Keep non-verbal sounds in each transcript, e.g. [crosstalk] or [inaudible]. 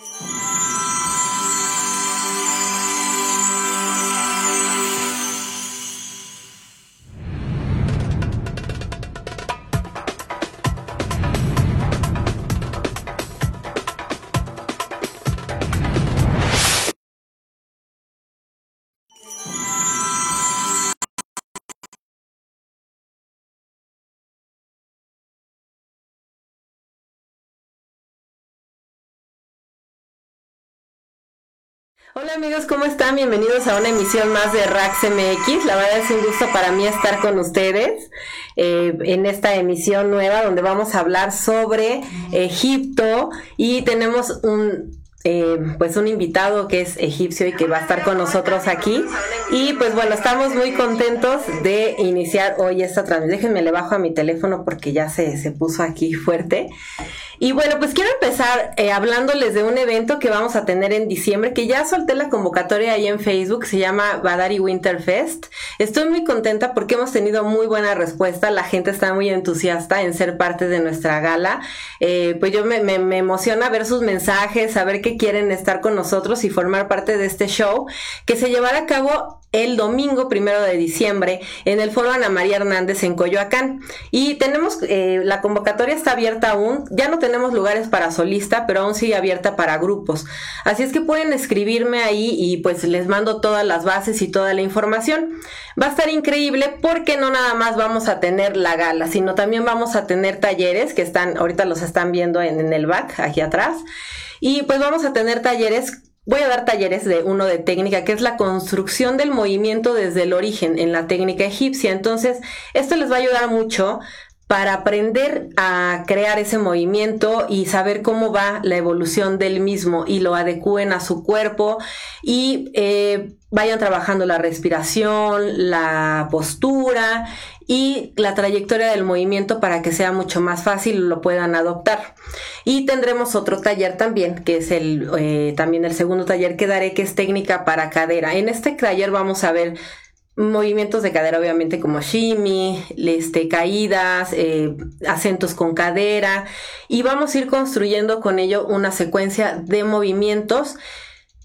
you Hola amigos, ¿cómo están? Bienvenidos a una emisión más de Rax MX. La verdad es un gusto para mí estar con ustedes eh, en esta emisión nueva donde vamos a hablar sobre Egipto y tenemos un eh, pues un invitado que es egipcio y que va a estar con nosotros aquí. Y pues bueno, estamos muy contentos de iniciar hoy esta transmisión. Déjenme le bajo a mi teléfono porque ya se, se puso aquí fuerte. Y bueno, pues quiero empezar eh, hablándoles de un evento que vamos a tener en diciembre, que ya solté la convocatoria ahí en Facebook, se llama Badari Winter Fest. Estoy muy contenta porque hemos tenido muy buena respuesta, la gente está muy entusiasta en ser parte de nuestra gala. Eh, pues yo me, me, me emociona ver sus mensajes, saber que quieren estar con nosotros y formar parte de este show que se llevará a cabo el domingo primero de diciembre en el foro Ana María Hernández en Coyoacán. Y tenemos, eh, la convocatoria está abierta aún, ya no tenemos lugares para solista, pero aún sigue abierta para grupos. Así es que pueden escribirme ahí y pues les mando todas las bases y toda la información. Va a estar increíble porque no nada más vamos a tener la gala, sino también vamos a tener talleres que están, ahorita los están viendo en, en el back, aquí atrás. Y pues vamos a tener talleres Voy a dar talleres de uno de técnica, que es la construcción del movimiento desde el origen en la técnica egipcia. Entonces, esto les va a ayudar mucho para aprender a crear ese movimiento y saber cómo va la evolución del mismo y lo adecúen a su cuerpo y eh, vayan trabajando la respiración, la postura y la trayectoria del movimiento para que sea mucho más fácil lo puedan adoptar. Y tendremos otro taller también, que es el eh, también el segundo taller que daré, que es técnica para cadera. En este taller vamos a ver movimientos de cadera, obviamente, como shimmy, este, caídas, eh, acentos con cadera, y vamos a ir construyendo con ello una secuencia de movimientos.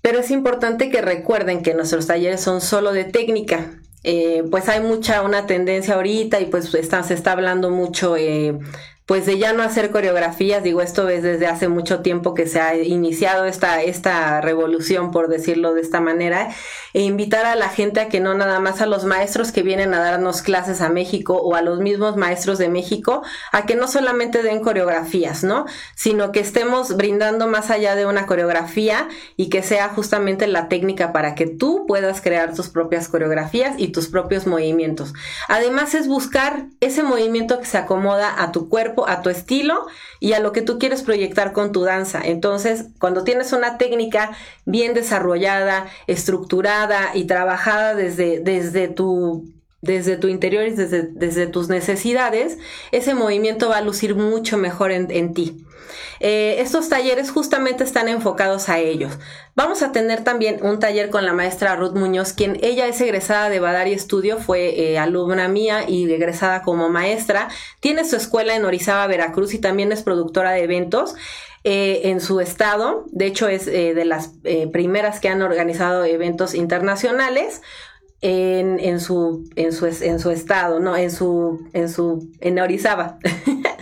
Pero es importante que recuerden que nuestros talleres son solo de técnica. Eh, pues hay mucha, una tendencia ahorita y pues está, se está hablando mucho eh, pues de ya no hacer coreografías, digo, esto es desde hace mucho tiempo que se ha iniciado esta, esta revolución, por decirlo de esta manera, e invitar a la gente a que no nada más a los maestros que vienen a darnos clases a México o a los mismos maestros de México, a que no solamente den coreografías, ¿no? Sino que estemos brindando más allá de una coreografía y que sea justamente la técnica para que tú puedas crear tus propias coreografías y tus propios movimientos. Además es buscar ese movimiento que se acomoda a tu cuerpo, a tu estilo y a lo que tú quieres proyectar con tu danza. Entonces, cuando tienes una técnica bien desarrollada, estructurada y trabajada desde, desde tu desde tu interior y desde, desde, tus necesidades, ese movimiento va a lucir mucho mejor en, en ti. Eh, estos talleres justamente están enfocados a ellos. Vamos a tener también un taller con la maestra Ruth Muñoz, quien ella es egresada de Badari Estudio, fue eh, alumna mía y egresada como maestra. Tiene su escuela en Orizaba, Veracruz y también es productora de eventos. Eh, en su estado, de hecho es de las primeras que han organizado eventos internacionales. En, su, en, su, en su estado, no, en su, en su, en Orizaba.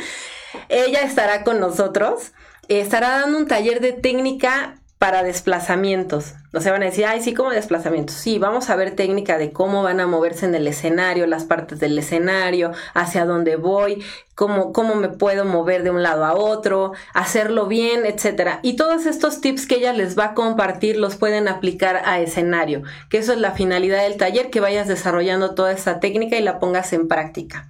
[laughs] Ella estará con nosotros, estará dando un taller de técnica para desplazamientos. No se van a decir, ay, sí, como desplazamientos. Sí, vamos a ver técnica de cómo van a moverse en el escenario, las partes del escenario, hacia dónde voy, cómo, cómo me puedo mover de un lado a otro, hacerlo bien, etcétera. Y todos estos tips que ella les va a compartir los pueden aplicar a escenario, que eso es la finalidad del taller, que vayas desarrollando toda esta técnica y la pongas en práctica.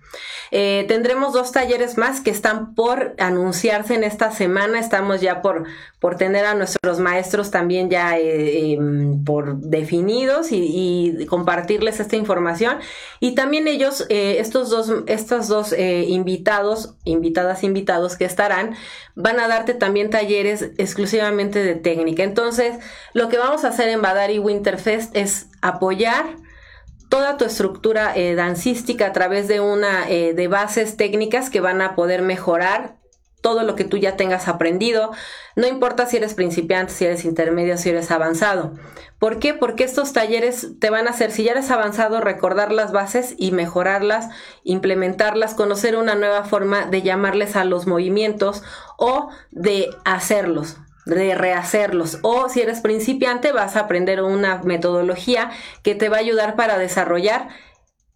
Eh, tendremos dos talleres más que están por anunciarse en esta semana. Estamos ya por, por tener a nuestros maestros también ya eh, Em, por definidos y, compartirles esta información. Y también ellos, eh, estos dos, estos dos eh, invitadas, invitados que estarán, van a darte también talleres exclusivamente de técnica. Entonces, lo que vamos a hacer en Badari Winterfest es apoyar toda tu estructura eh, dancística a través de una de bases técnicas que van a poder mejorar todo lo que tú ya tengas aprendido. No importa si eres principiante, si eres intermedio, si eres avanzado. ¿Por qué? Porque estos talleres te van a hacer, si ya eres avanzado, recordar las bases y mejorarlas, implementarlas, conocer una nueva forma de llamarles a los movimientos o de hacerlos de rehacerlos o si eres principiante vas a aprender una metodología que te va a ayudar para desarrollar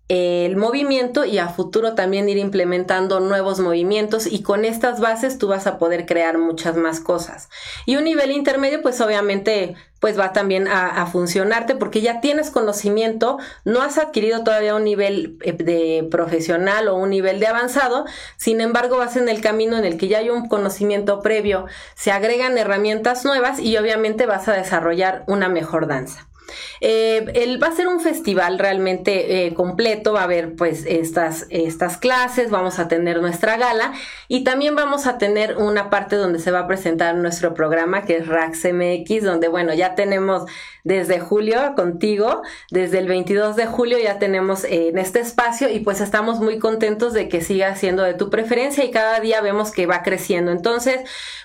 el movimiento y a futuro también ir implementando nuevos movimientos y con estas bases tú vas a poder crear muchas más cosas. Y un nivel intermedio pues obviamente pues va también a, funcionarte porque ya tienes conocimiento, no has adquirido todavía un nivel eh, de profesional o un nivel de avanzado, sin embargo vas en el camino en el que ya hay un conocimiento previo, se agregan herramientas nuevas y obviamente vas a desarrollar una mejor danza. Eh, va a ser un festival realmente eh, completo, va a haber pues estas, estas clases, vamos a tener nuestra gala y también vamos a tener una parte donde se va a presentar nuestro programa que es Rax MX, donde bueno, ya tenemos desde julio contigo, desde el 22 de julio ya tenemos eh, en este espacio y pues estamos muy contentos de que siga siendo de tu preferencia y cada día vemos que va creciendo. Entonces,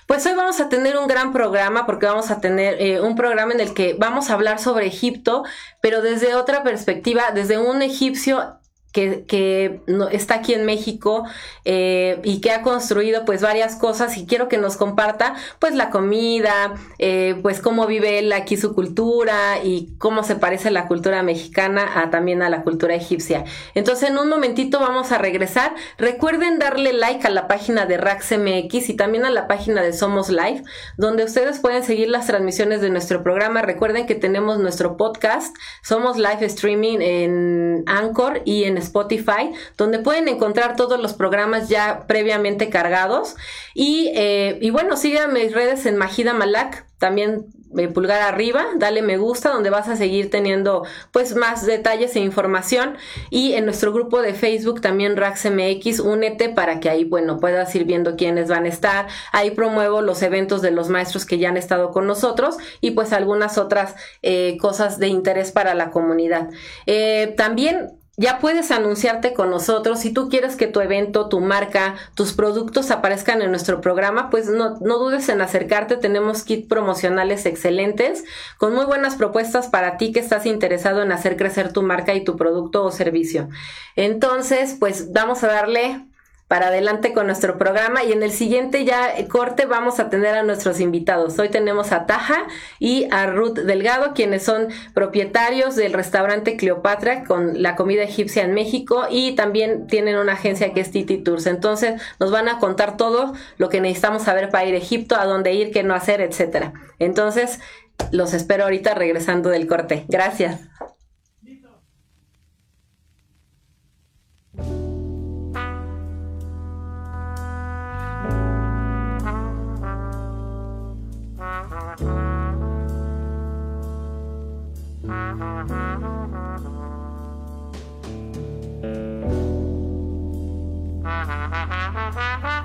pues hoy vamos a tener un gran programa porque vamos a tener eh, un programa en el que vamos a hablar sobre Egipto, pero desde otra perspectiva, desde un egipcio que, no, está aquí en México eh, y que ha construido pues varias cosas y quiero que nos comparta pues la comida, eh, pues cómo vive él aquí su cultura y cómo se parece la cultura mexicana a también a la cultura egipcia. Entonces en un momentito vamos a regresar. Recuerden darle like a la página de RaxMX y también a la página de Somos Live, donde ustedes pueden seguir las transmisiones de nuestro programa. Recuerden que tenemos nuestro podcast, Somos Live Streaming en Anchor y en Spotify, donde pueden encontrar todos los programas ya previamente cargados. Y, eh, bueno, sigan mis redes en Majida Malak, también eh, pulgar arriba, dale me gusta, donde vas a seguir teniendo pues más detalles e información. Y en nuestro grupo de Facebook también RaxMX, únete para que ahí, bueno, puedas ir viendo quiénes van a estar. Ahí promuevo los eventos de los maestros que ya han estado con nosotros y pues algunas otras eh, cosas de interés para la comunidad. también ya puedes anunciarte con nosotros. Si tú quieres que tu evento, tu marca, tus productos aparezcan en nuestro programa, pues no, no dudes en acercarte. Tenemos kits promocionales excelentes con muy buenas propuestas para ti que estás interesado en hacer crecer tu marca y tu producto o servicio. Entonces, pues vamos a darle para adelante con nuestro programa y en el siguiente ya eh, corte vamos a tener a nuestros invitados. Hoy tenemos a Taja y a Ruth Delgado, quienes son propietarios del restaurante Cleopatra con la comida egipcia en México y también tienen una agencia que es Titi Tours. Entonces nos van a contar todo lo que necesitamos saber para ir a Egipto, a dónde ir, qué no hacer, etcétera. Entonces los espero ahorita regresando del corte. Gracias. Ha ha ha ha ha!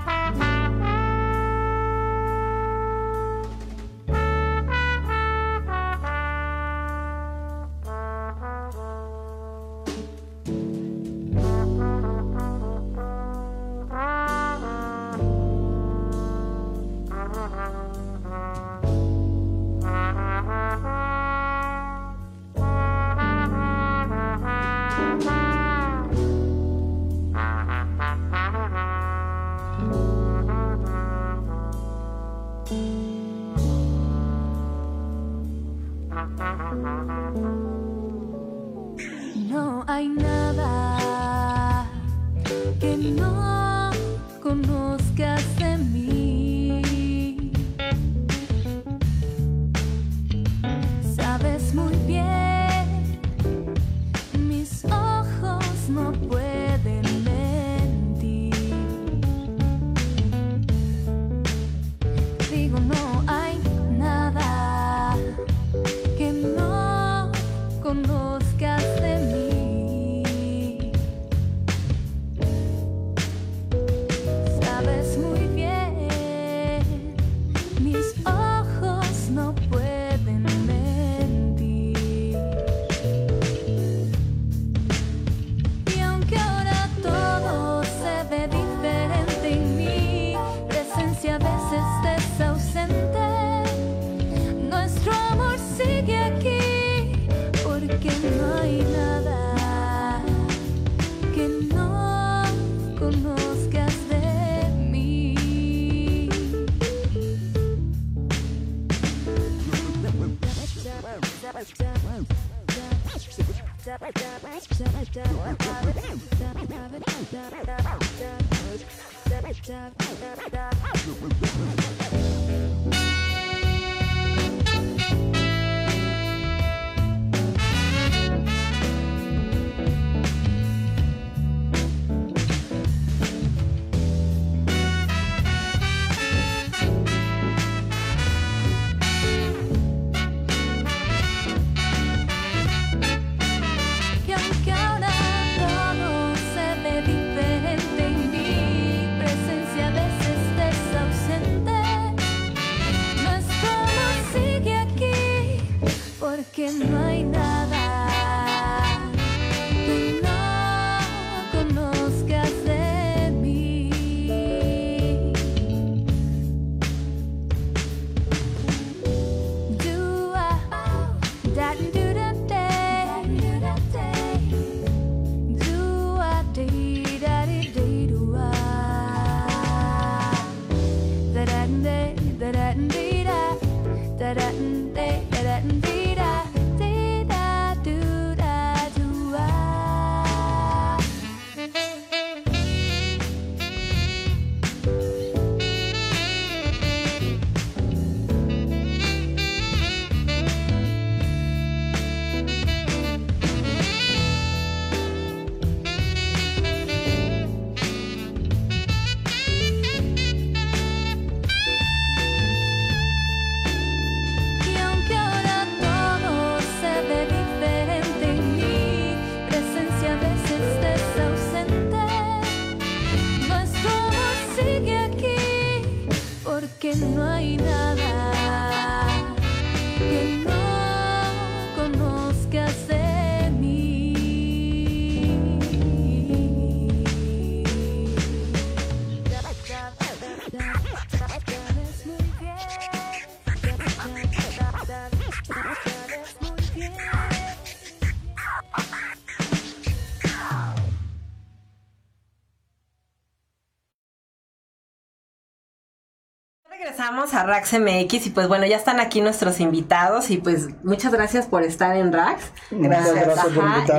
Regresamos a Rax MX y pues bueno, ya están aquí nuestros invitados y pues muchas gracias por estar en Rax. Gracias,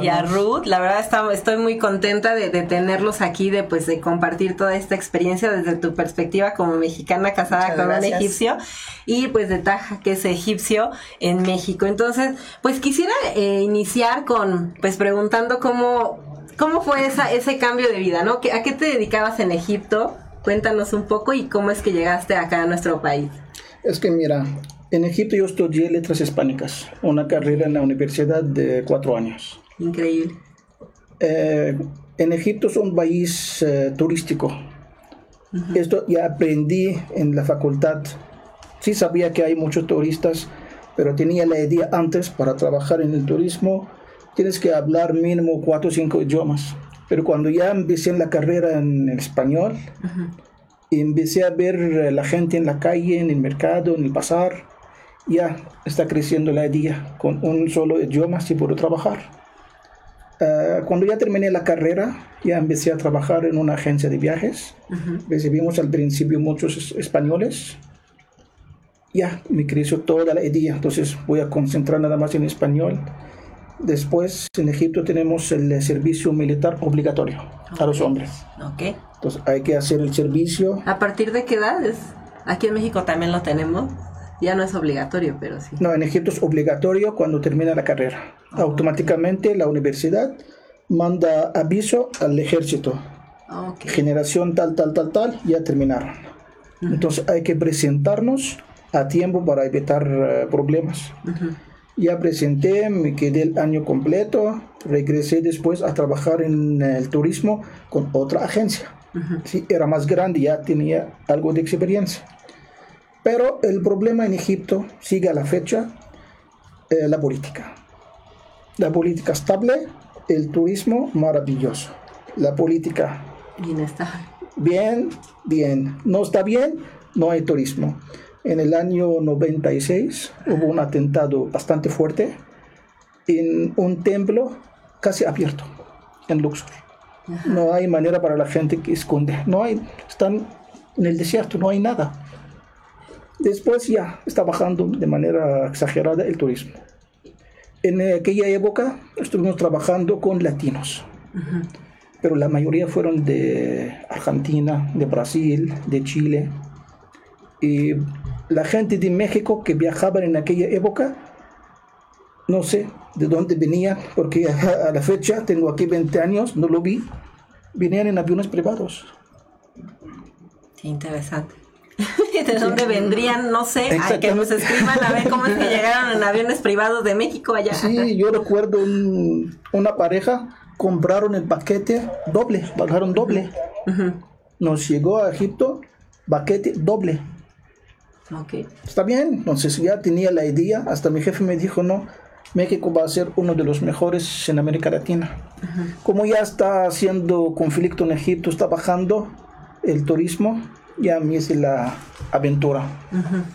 y a Ruth, la verdad estoy muy contenta de, tenerlos aquí, de pues de compartir toda esta experiencia desde tu perspectiva como mexicana casada con un egipcio y pues de Taja, que es egipcio en México. Entonces, pues quisiera eh, iniciar con pues preguntando cómo, cómo fue esa, ese cambio de vida, ¿no? ¿A qué te dedicabas en Egipto? Cuéntanos un poco y cómo es que llegaste acá a nuestro país. Es que mira, en Egipto yo estudié letras hispánicas, una carrera en la universidad de cuatro años. Increíble. Eh, en Egipto es un país eh, turístico. Esto ya aprendí en la facultad. Sí sabía que hay muchos turistas, pero tenía la idea antes para trabajar en el turismo. Tienes que hablar mínimo cuatro o cinco idiomas. Pero cuando ya empecé en la carrera en español, empecé a ver la gente en la calle, en el mercado, en el bazar, ya está creciendo la idea. Con un solo idioma sí puedo trabajar. Ah, cuando ya terminé la carrera, ya empecé a trabajar en una agencia de viajes. Recibimos al principio muchos españoles. Ya me creció toda la idea, entonces voy a concentrar nada más en español Después, en Egipto tenemos el servicio militar obligatorio a los hombres. Ok. Entonces, hay que hacer el servicio. ¿A partir de qué edades? Aquí en México también lo tenemos. Ya no es obligatorio, pero sí. No, en Egipto es obligatorio cuando termina la carrera. Automáticamente la universidad manda aviso al ejército. Generación tal, tal, tal, tal, ya terminaron. Entonces hay que presentarnos a tiempo para evitar eh, problemas. Ya presenté, me quedé el año completo, regresé después a trabajar en el turismo con otra agencia. sí, era más grande, ya tenía algo de experiencia. Pero el problema en Egipto sigue a la fecha eh, la política. La política estable, el turismo maravilloso. La política... Bien está. Bien, bien. No está bien, no hay turismo. En el año 96 hubo un atentado bastante fuerte en un templo casi abierto en Luxor. No hay manera para la gente que esconde. No hay, están en el desierto, no hay nada. Después ya está bajando de manera exagerada el turismo. En aquella época estuvimos trabajando con latinos, pero la mayoría fueron de Argentina, de Brasil, de Chile. Y la gente de México que viajaban en aquella época, no sé de dónde venían, porque a, la fecha tengo aquí 20 años, no lo vi, venían en aviones privados. Qué interesante. [laughs] ¿De dónde vendrían? No sé. Ay, que nos escriban a ver cómo es que [laughs] llegaron en aviones privados de México allá. Sí, yo recuerdo una pareja, compraron el paquete doble, bajaron doble. Nos llegó a Egipto, paquete doble. Okay. Está bien, entonces ya tenía la idea, hasta mi jefe me dijo, no, México va a ser uno de los mejores en América Latina. Como ya está haciendo conflicto en Egipto, está bajando el turismo, ya me hice la aventura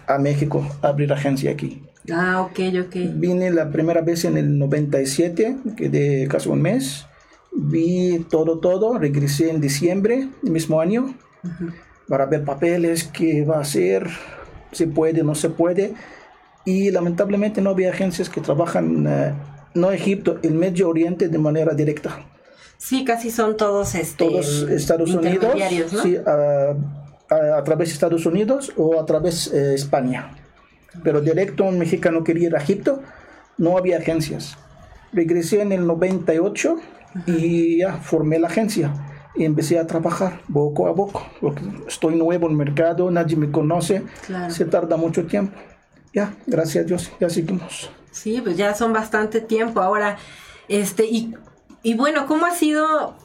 a México, a abrir agencia aquí. Ah, ok, ok. Vine la primera vez en el 97, quedé casi un mes. Vi todo, todo. Regresé en diciembre del mismo año para ver papeles, qué va a hacer, si puede, no se puede. Y lamentablemente no había agencias que trabajan, eh, no Egipto, el Medio Oriente de manera directa. Sí, casi son todos, este, todos Estados Unidos. ¿no? Sí, a, través de Estados Unidos o a través de eh, España. Pero directo un mexicano quería ir a Egipto, no había agencias. Regresé en el 98 y ya formé la agencia y empecé a trabajar poco a poco, porque estoy nuevo en el mercado, nadie me conoce, se tarda mucho tiempo. Ya, gracias a Dios, ya seguimos. Sí, pues ya son bastante tiempo ahora. Este, y, y bueno, ¿cómo ha sido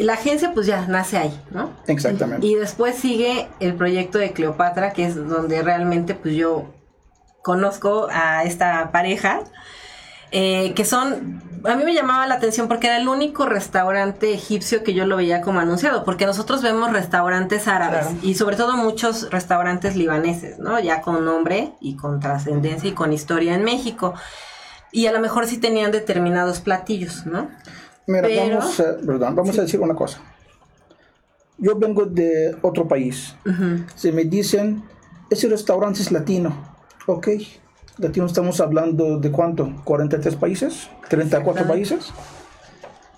la agencia pues ya nace ahí, ¿no? Exactamente. Y después sigue el proyecto de Cleopatra, que es donde realmente pues yo conozco a esta pareja, eh, que son, a mí me llamaba la atención porque era el único restaurante egipcio que yo lo veía como anunciado, porque nosotros vemos restaurantes árabes y sobre todo muchos restaurantes libaneses, ¿no? Ya con nombre y con trascendencia y con historia en México. Y a lo mejor sí tenían determinados platillos, ¿no? Mira, vamos, a, vamos a decir una cosa. Yo vengo de otro país. Se me dicen, ese restaurante es latino. Ok, latino estamos hablando de cuánto? ¿43 países? ¿34 países?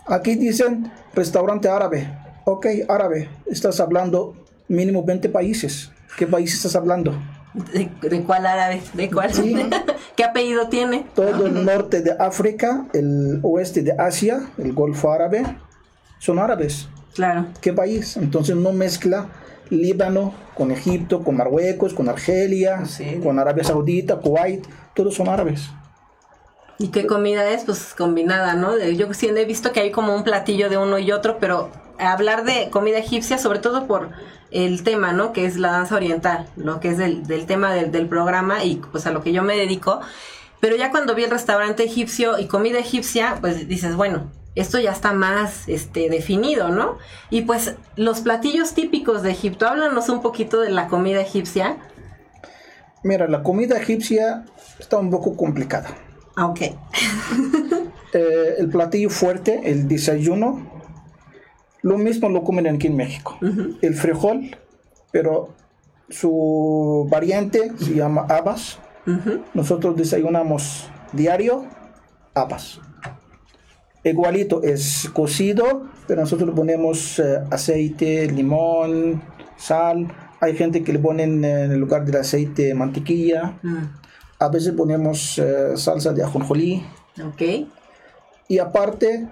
Aquí dicen restaurante árabe. Ok, árabe. Estás hablando mínimo 20 países. ¿Qué país estás hablando? ¿De, cuál árabe? ¿De cuál? [laughs] ¿Qué apellido tiene? Todo el norte de África, el oeste de Asia, el Golfo Árabe, son árabes. Claro. ¿Qué país? Entonces no mezcla Líbano con Egipto, con Marruecos, con Argelia, con Arabia Saudita, Kuwait, todos son árabes. ¿Y qué comida es? Pues combinada, ¿no? Yo sí he visto que hay como un platillo de uno y otro, pero hablar de comida egipcia, sobre todo por el tema, ¿no? Que es la danza oriental, lo que es del, tema del, del, programa y pues a lo que yo me dedico. Pero ya cuando vi el restaurante egipcio y comida egipcia, pues dices, bueno, esto ya está más este, definido, ¿no? Y pues los platillos típicos de Egipto, háblanos un poquito de la comida egipcia. Mira, la comida egipcia está un poco complicada. Ah, ok. [laughs] Eh, el platillo fuerte, el desayuno, lo mismo lo comen aquí en México. El frijol, pero su variante se llama habas. Nosotros desayunamos diario habas. Igualito es cocido, pero nosotros le ponemos eh, aceite, limón, sal. Hay gente que le ponen en el lugar del aceite mantequilla. Mm. A veces ponemos eh, salsa de ajonjolí. Ok. Y aparte,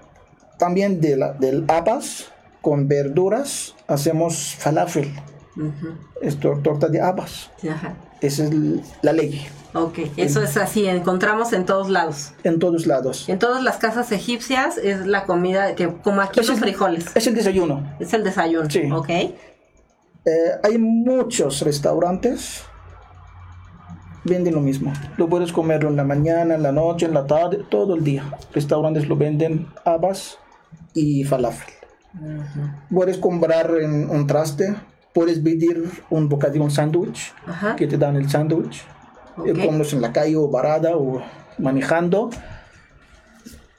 también de la, del habas, con verduras hacemos falafel. Esto, torta de habas. Esa es la ley. Ok, eso es así, encontramos en todos lados. En todos lados. En todas las casas egipcias es la comida que, como aquí los frijoles. Es el desayuno. Es el desayuno. Sí. Ok. Eh, hay muchos restaurantes venden lo mismo. Lo puedes comer en la mañana, en la noche, en la tarde, todo el día. Restaurantes lo venden habas y falafel. Puedes comprar en un traste, puedes pedir un bocadillo, un sándwich, que te dan el sándwich. Okay. en la calle o varada o manejando.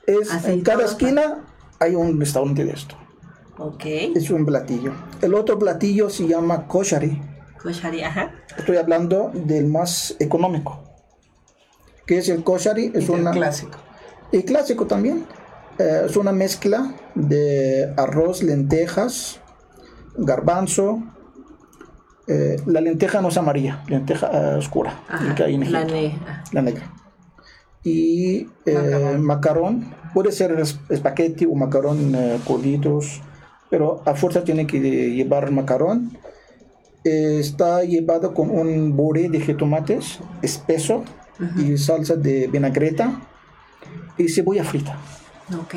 Es, en cada esquina hay un restaurante de esto. Okay. Es un platillo. El otro platillo se llama koshari. Koshari, ajá. Estoy hablando del más económico. ¿Qué es el koshari? Es un clásico. Y clásico también. Eh, es una mezcla de arroz, lentejas, garbanzo. Eh, la lenteja no es amarilla, lenteja eh, oscura, Ajá, que hay en la, ne- la negra. Y eh, Macarrón. macarrón, puede ser es- espagueti o macarrón eh, coditos, pero a fuerza tiene que llevar macarrón. Eh, está llevado con un puré de jitomates espeso y salsa de vinagreta y cebolla frita. Ok.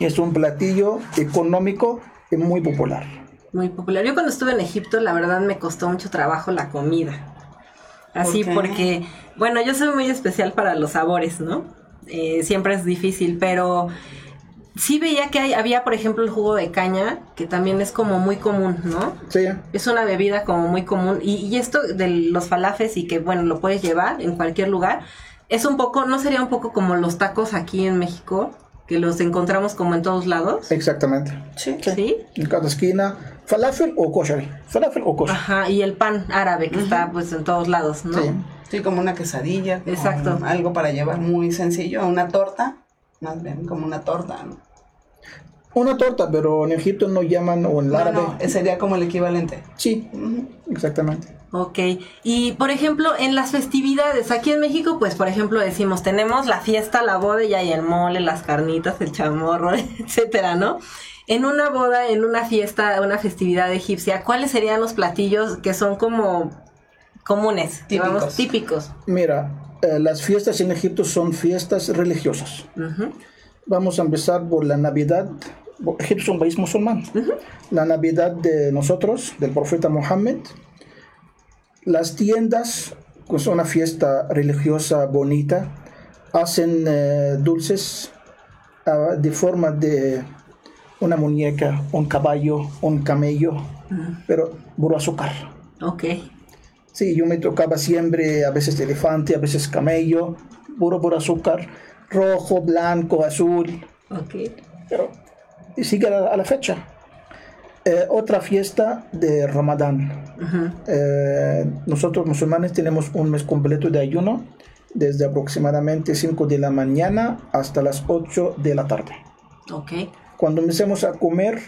Es un platillo económico y muy popular. Muy popular. Yo cuando estuve en Egipto, la verdad me costó mucho trabajo la comida. Así porque, bueno, yo soy muy especial para los sabores, ¿no? Eh, siempre es difícil, pero sí veía que hay, había, por ejemplo, el jugo de caña, que también es como muy común, ¿no? Sí, Es una bebida como muy común. Y, y esto de los falafes y que, bueno, lo puedes llevar en cualquier lugar, es un poco, ¿no sería un poco como los tacos aquí en México? Que los encontramos como en todos lados. exactamente. Sí. ¿Sí? En cada esquina, falafel o kosher. Falafel o kosher. Ajá, y el pan árabe que está pues en todos lados, ¿no? Sí. Sí, como una quesadilla. Exacto. Algo para llevar muy sencillo. Una torta, más bien como una torta. ¿no? Una torta, pero en Egipto no llaman, o en el No, árabe. no, sería como el equivalente. Sí, exactamente. Ok, y por ejemplo, en las festividades, aquí en México, pues por ejemplo decimos, tenemos la fiesta, la boda y hay el mole, las carnitas, el chamorro, [laughs] etcétera, ¿no? En una boda, en una fiesta, una festividad egipcia, ¿cuáles serían los platillos que son como comunes? Típicos. digamos, típicos. Mira, eh, las fiestas en Egipto son fiestas religiosas. Ujú, Vamos a empezar por la Navidad. Egipto es un país musulmán. La Navidad de nosotros, del profeta Mohammed. Las tiendas, que es una fiesta religiosa bonita, hacen eh, dulces ah, de forma de una muñeca, un caballo, un camello, pero puro azúcar. Ok, Sí, yo me tocaba siempre, a veces elefante, a veces camello, puro por azúcar, rojo, blanco, azul, ok. pero y sigue a la, a la fecha. Eh, otra fiesta de Ramadán. Ujú, Eh, nosotros musulmanes tenemos un mes completo de ayuno, desde aproximadamente 5 de la mañana hasta las 8 de la tarde. Ok, Cuando empecemos a comer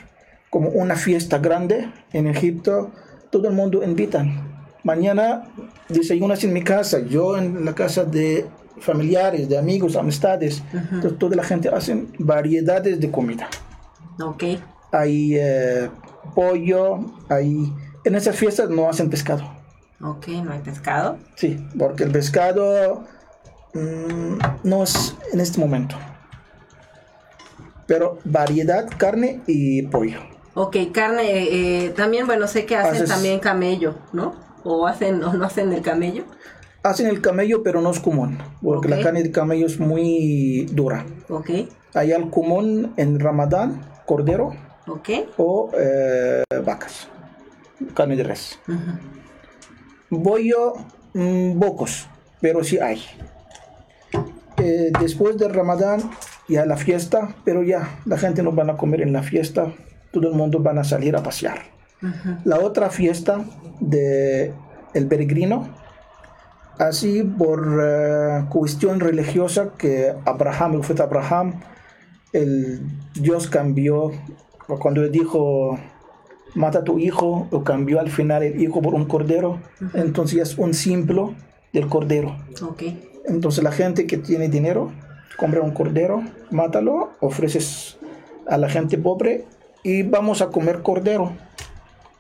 como una fiesta grande en Egipto, todo el mundo invitan. Mañana desayunas en mi casa, yo en la casa de familiares, de amigos, amistades. Entonces toda la gente hace variedades de comida. ok. Hay eh, pollo, hay... En esas fiestas no hacen pescado. Ok, no hay pescado. Sí, porque el pescado mm, no es en este momento. Pero variedad, carne y pollo. Ok, carne, eh, eh, también, bueno, sé que hacen Haces- también camello, ¿no? O hacen, o no hacen el camello. Hacen el camello, pero no es común, porque la carne de camello es muy dura. Ok, Hay al común en Ramadán, cordero ok. o eh, vacas, carne de res. Ujú. Bollo, mm, pocos, pero sí hay. Eh, después del Ramadán, ya la fiesta, pero ya la gente no van a comer en la fiesta, todo el mundo van a salir a pasear. La otra fiesta de el peregrino, así por eh, cuestión religiosa que Abraham, el profeta Abraham, el Dios cambió cuando le dijo mata a tu hijo, o cambió al final el hijo por un cordero, entonces es un símbolo del cordero. Ok, Entonces la gente que tiene dinero, compra un cordero, mátalo, ofreces a la gente pobre y vamos a comer cordero.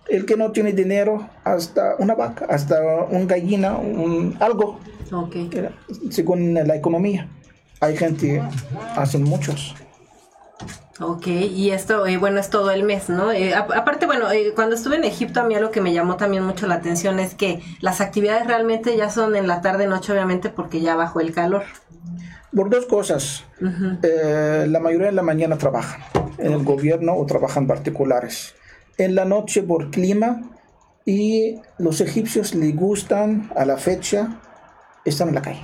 El que no tiene dinero, hasta una vaca, hasta un gallina, un, algo, ok. eh, según la economía. Hay gente, hacen muchos. Ok, y esto, eh, bueno, es todo el mes, ¿no? Eh, a- aparte, bueno, eh, cuando estuve en Egipto, a mí algo que me llamó también mucho la atención es que las actividades realmente ya son en la tarde, noche, obviamente, porque ya bajó el calor. Por dos cosas. La mayoría de la mañana trabajan en el gobierno o trabajan particulares. En la noche por clima y los egipcios les gustan a la fecha están en la calle.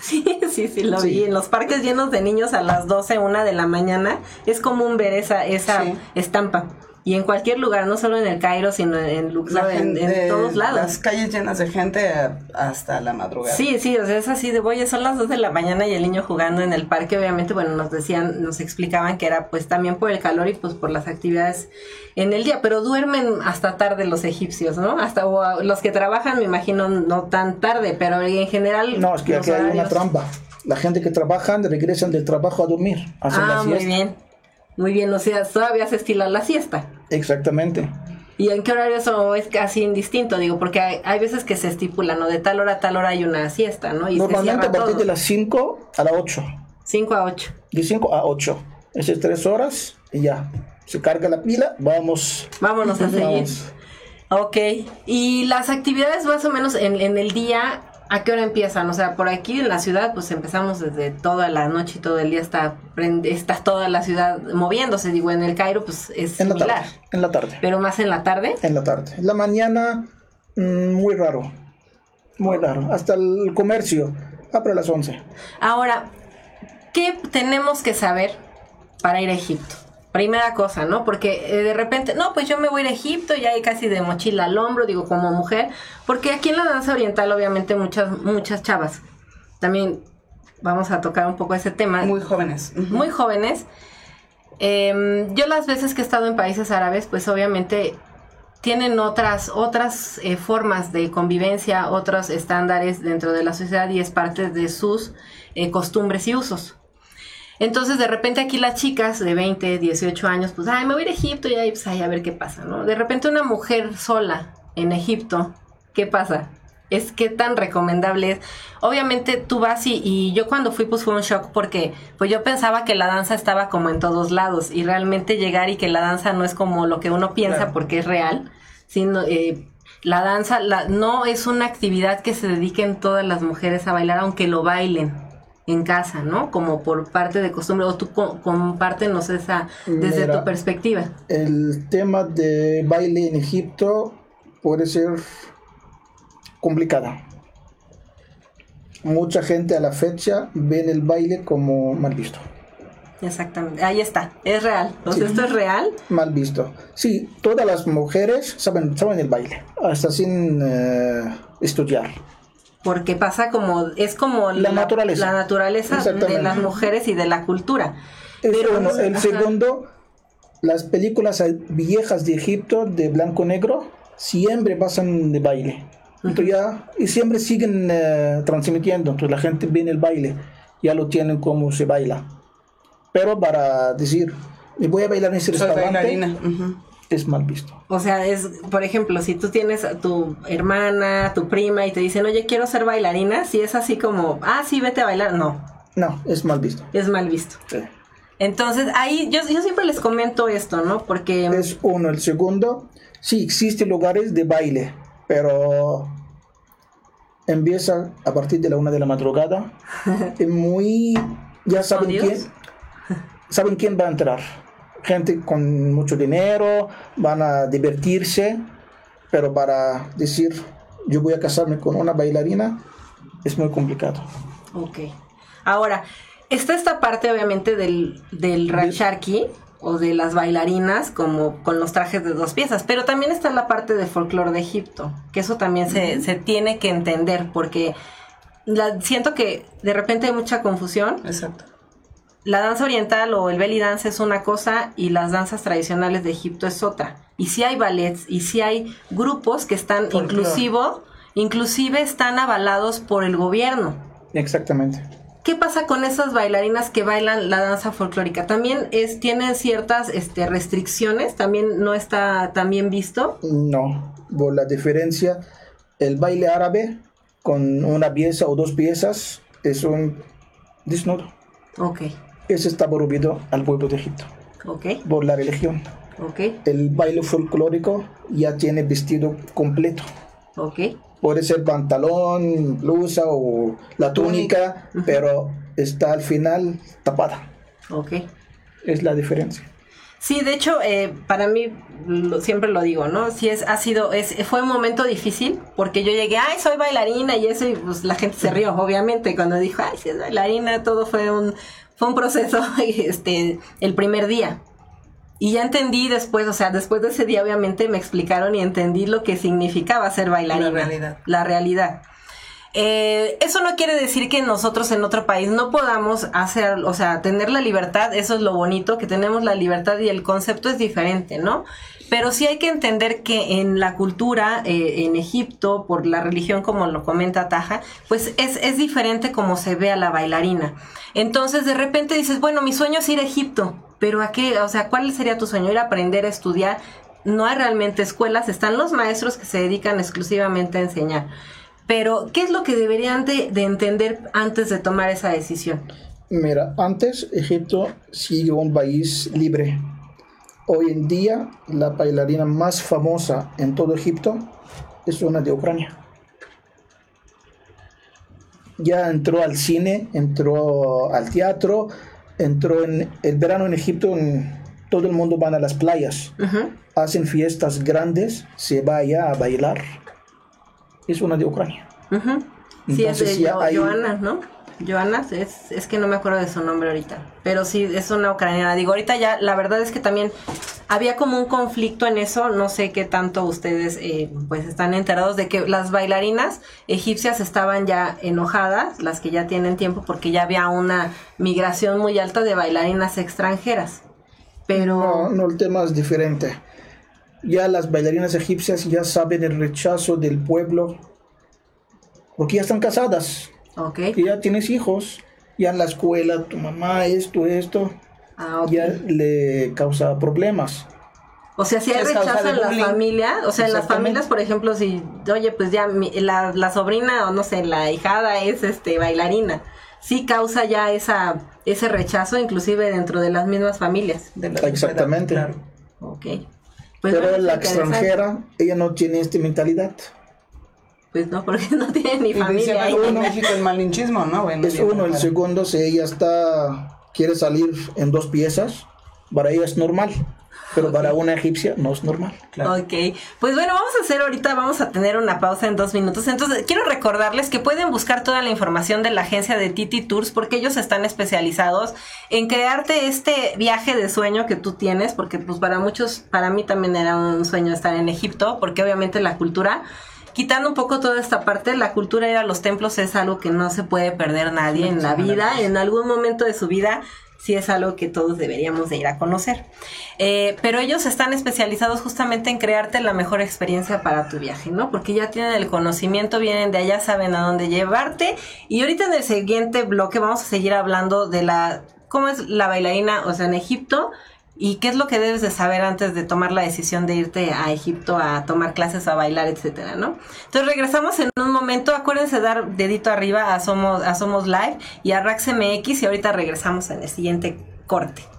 Sí, [laughs] sí, sí, lo Sí. vi. En los parques llenos de niños a las 12, una de la mañana, es común ver esa, esa Sí. estampa. Y en cualquier lugar, no solo en el Cairo, sino en Luxor, La en, todos lados. Las calles llenas de gente hasta la madrugada. Sí, sí, o sea, es así de, oye, son las 2 de la mañana y el niño jugando en el parque, obviamente, bueno, nos decían, nos explicaban que era pues también por el calor y pues por las actividades en el día, pero duermen hasta tarde los egipcios, ¿no? Hasta o los que trabajan, me imagino, no tan tarde, pero en general... No, es que aquí hay una trampa. La gente que trabajan regresan del trabajo a dormir, hacen Ah, la muy bien. Muy bien, o sea, todavía se estila la siesta. Exactamente. ¿Y en qué horario eso es casi indistinto? Digo, porque hay, hay veces que se estipula, ¿no? De tal hora a tal hora hay una siesta, ¿no? Y Normalmente a partir todo. de las 5 a las 8. 5 a 8. De 5 a 8. Esas tres horas y ya. Se carga la pila, vamos. Vámonos a seguir. Vamos. Ok. Y las actividades más o menos en, en el día, ¿a qué hora empiezan? O sea, por aquí en la ciudad, pues empezamos desde toda la noche y todo el día está, prende- está toda la ciudad moviéndose. Digo, en el Cairo, pues es En la similar. tarde. En la tarde. Pero más en la tarde. En la tarde. En la mañana, mm, muy raro. Muy raro. Hasta el comercio. Abre a las 11. Ahora, ¿qué tenemos que saber para ir a Egipto? Primera cosa, ¿no? Porque eh, de repente, no, pues yo me voy a Egipto, ya hay casi de mochila al hombro, digo, como mujer, porque aquí en la danza oriental, obviamente, muchas, muchas chavas, también vamos a tocar un poco ese tema, Muy jóvenes. Muy jóvenes. Em, yo las veces que he estado en países árabes, pues obviamente tienen otras, otras eh, formas de convivencia, otros estándares dentro de la sociedad y es parte de sus eh, costumbres y usos. Entonces, de repente aquí las chicas de 20, 18 años, pues, ay, me voy a ir a Egipto y ahí, pues, ay, a ver qué pasa, ¿no? De repente una mujer sola en Egipto, ¿qué pasa? Es que tan recomendable es. Obviamente tú vas y, y yo cuando fui pues fue un shock porque pues yo pensaba que la danza estaba como en todos lados y realmente llegar y que la danza no es como lo que uno piensa Claro. porque es real, sino eh, la danza la, no es una actividad que se dediquen todas las mujeres a bailar aunque lo bailen en casa, ¿no? Como por parte de costumbre o tú co- compártenos esa desde Mira. tu perspectiva. El tema de baile en Egipto puede ser complicada. Mucha gente a la fecha ven el baile como mal visto. Exactamente, ahí está, es real. O sea, Sí. esto es real. Mal visto. Sí, todas las mujeres saben, saben el baile, hasta sin eh, estudiar. Porque pasa como, es como La naturaleza. la naturaleza de las mujeres y de la cultura. Es Pero- uno. El ajá. segundo, las películas viejas de Egipto de blanco-negro siempre pasan de baile. Entonces ya, y siempre siguen eh, transmitiendo. Entonces la gente ve el baile, ya lo tienen como se baila. Pero para decir, me voy a bailar en ese Soy restaurante. Es mal visto. O sea, es, por ejemplo, si tú tienes a tu hermana, tu prima y te dicen, oye, quiero ser bailarina, si es así como, ah, sí, vete a bailar, no, No, es mal visto. es mal visto. Sí. Entonces, ahí yo, yo siempre les comento esto, ¿no? Porque Es uno. El segundo, sí, existen lugares de baile, pero empieza a partir de la una de la madrugada. [laughs] Es muy. Ya saben quién, saben quién va a entrar. Gente con mucho dinero, van a divertirse, pero para decir yo voy a casarme con una bailarina es muy complicado. Ok. Ahora, está esta parte obviamente del, del Raksharki o de las bailarinas como con los trajes de dos piezas, pero también está la parte del folclore de Egipto, que eso también se, se tiene que entender porque la- siento que de repente hay mucha confusión. Exacto. La danza oriental o el belly dance es una cosa y las danzas tradicionales de Egipto es otra. Y si hay ballets y si hay grupos que están Folclore. inclusivo, inclusive están avalados por el gobierno. Exactamente. ¿Qué pasa con esas bailarinas que bailan la danza folclórica? También es, tienen ciertas este, restricciones, también no está tan bien visto. No, por la diferencia, el baile árabe con una pieza o dos piezas es un desnudo. Ok, Ese está prohibido al pueblo de Egipto ok, por la religión. ok, El baile folclórico ya tiene vestido completo. ok. Puede ser pantalón, blusa o la túnica, pero está al final tapada. Ok. Es la diferencia. Sí, de hecho, eh, para mí, lo- siempre lo digo, ¿no? Sí, es, ha sido, es, fue un momento difícil porque yo llegué, ay, soy bailarina y eso, y pues la gente se rió, obviamente, cuando dijo, ay, sí es bailarina, todo fue un, fue un proceso, [laughs] este, el primer día. Y ya entendí después, o sea, después de ese día obviamente me explicaron y entendí lo que significaba ser bailarina. La realidad. La realidad. Eh, eso no quiere decir que nosotros en otro país no podamos hacer, o sea, tener la libertad, eso es lo bonito, que tenemos la libertad y el concepto es diferente, ¿no? Pero sí hay que entender que en la cultura, eh, en Egipto, por la religión como lo comenta Taja, pues es, es diferente como se ve a la bailarina. Entonces de repente dices, bueno, mi sueño es ir a Egipto, pero ¿a qué? O sea, ¿cuál sería tu sueño? Ir a aprender a estudiar. No hay realmente escuelas, están los maestros que se dedican exclusivamente a enseñar. Pero, ¿qué es lo que deberían de, de entender antes de tomar esa decisión? Mira, antes Egipto sigue un país libre. Hoy en día la bailarina más famosa en todo Egipto es una de Ucrania. Ya entró al cine, entró al teatro, entró en el verano en Egipto, en- todo el mundo van a las playas, hacen fiestas grandes, se vaya a bailar. Es una de Ucrania. Sí, es de Entonces, ya Jo- hay- Joana, ¿no? Joana, es, es que no me acuerdo de su nombre ahorita, pero sí, es una ucraniana. Digo, ahorita ya, la verdad es que también había como un conflicto en eso, no sé qué tanto ustedes eh, pues están enterados de que las bailarinas egipcias estaban ya enojadas, las que ya tienen tiempo, porque ya había una migración muy alta de bailarinas extranjeras. Pero... No, no, el tema es diferente. Ya las bailarinas egipcias ya saben el rechazo del pueblo, porque ya están casadas, Ok. que ya tienes hijos, ya en la escuela, tu mamá, esto, esto, Ah, ya le causa problemas. O sea, si hay rechazo en la familia, o sea, en las familias, por ejemplo, si, oye, pues ya mi- la, la sobrina o no sé, la hijada es este bailarina, sí causa ya esa ese rechazo, inclusive dentro de las mismas familias. De la Exactamente. claro. Ok. Pues Pero la extranjera, ella no tiene esta mentalidad. Pues no, porque [laughs] no tiene ni Y familia ahí. México el malinchismo, ¿no? Bueno, Es uno, el segundo, si ella está, quiere salir en dos piezas, para ella es normal, pero para una egipcia no es normal. Claro. Ok, pues bueno, vamos a hacer ahorita, vamos a tener una pausa en dos minutos. Entonces, quiero recordarles que pueden buscar toda la información de la agencia de Titi Tours porque ellos están especializados en crearte este viaje de sueño que tú tienes, porque pues para muchos, para mí también era un sueño estar en Egipto, porque obviamente la cultura... Quitando un poco toda esta parte, la cultura ir a los templos es algo que no se puede perder nadie en la vida, en algún momento de su vida sí es algo que todos deberíamos de ir a conocer. Eh, pero ellos están especializados justamente en crearte la mejor experiencia para tu viaje, ¿no? Porque ya tienen el conocimiento, vienen de allá, saben a dónde llevarte. Y ahorita en el siguiente bloque vamos a seguir hablando de la cómo es la bailarina, o sea, en Egipto. ¿Y qué es lo que debes de saber antes de tomar la decisión de irte a Egipto a tomar clases, a bailar, etcétera, ¿no? Entonces regresamos en un momento. Acuérdense de dar dedito arriba a Somos, a Somos Live y a Rax y ahorita regresamos en el siguiente corte.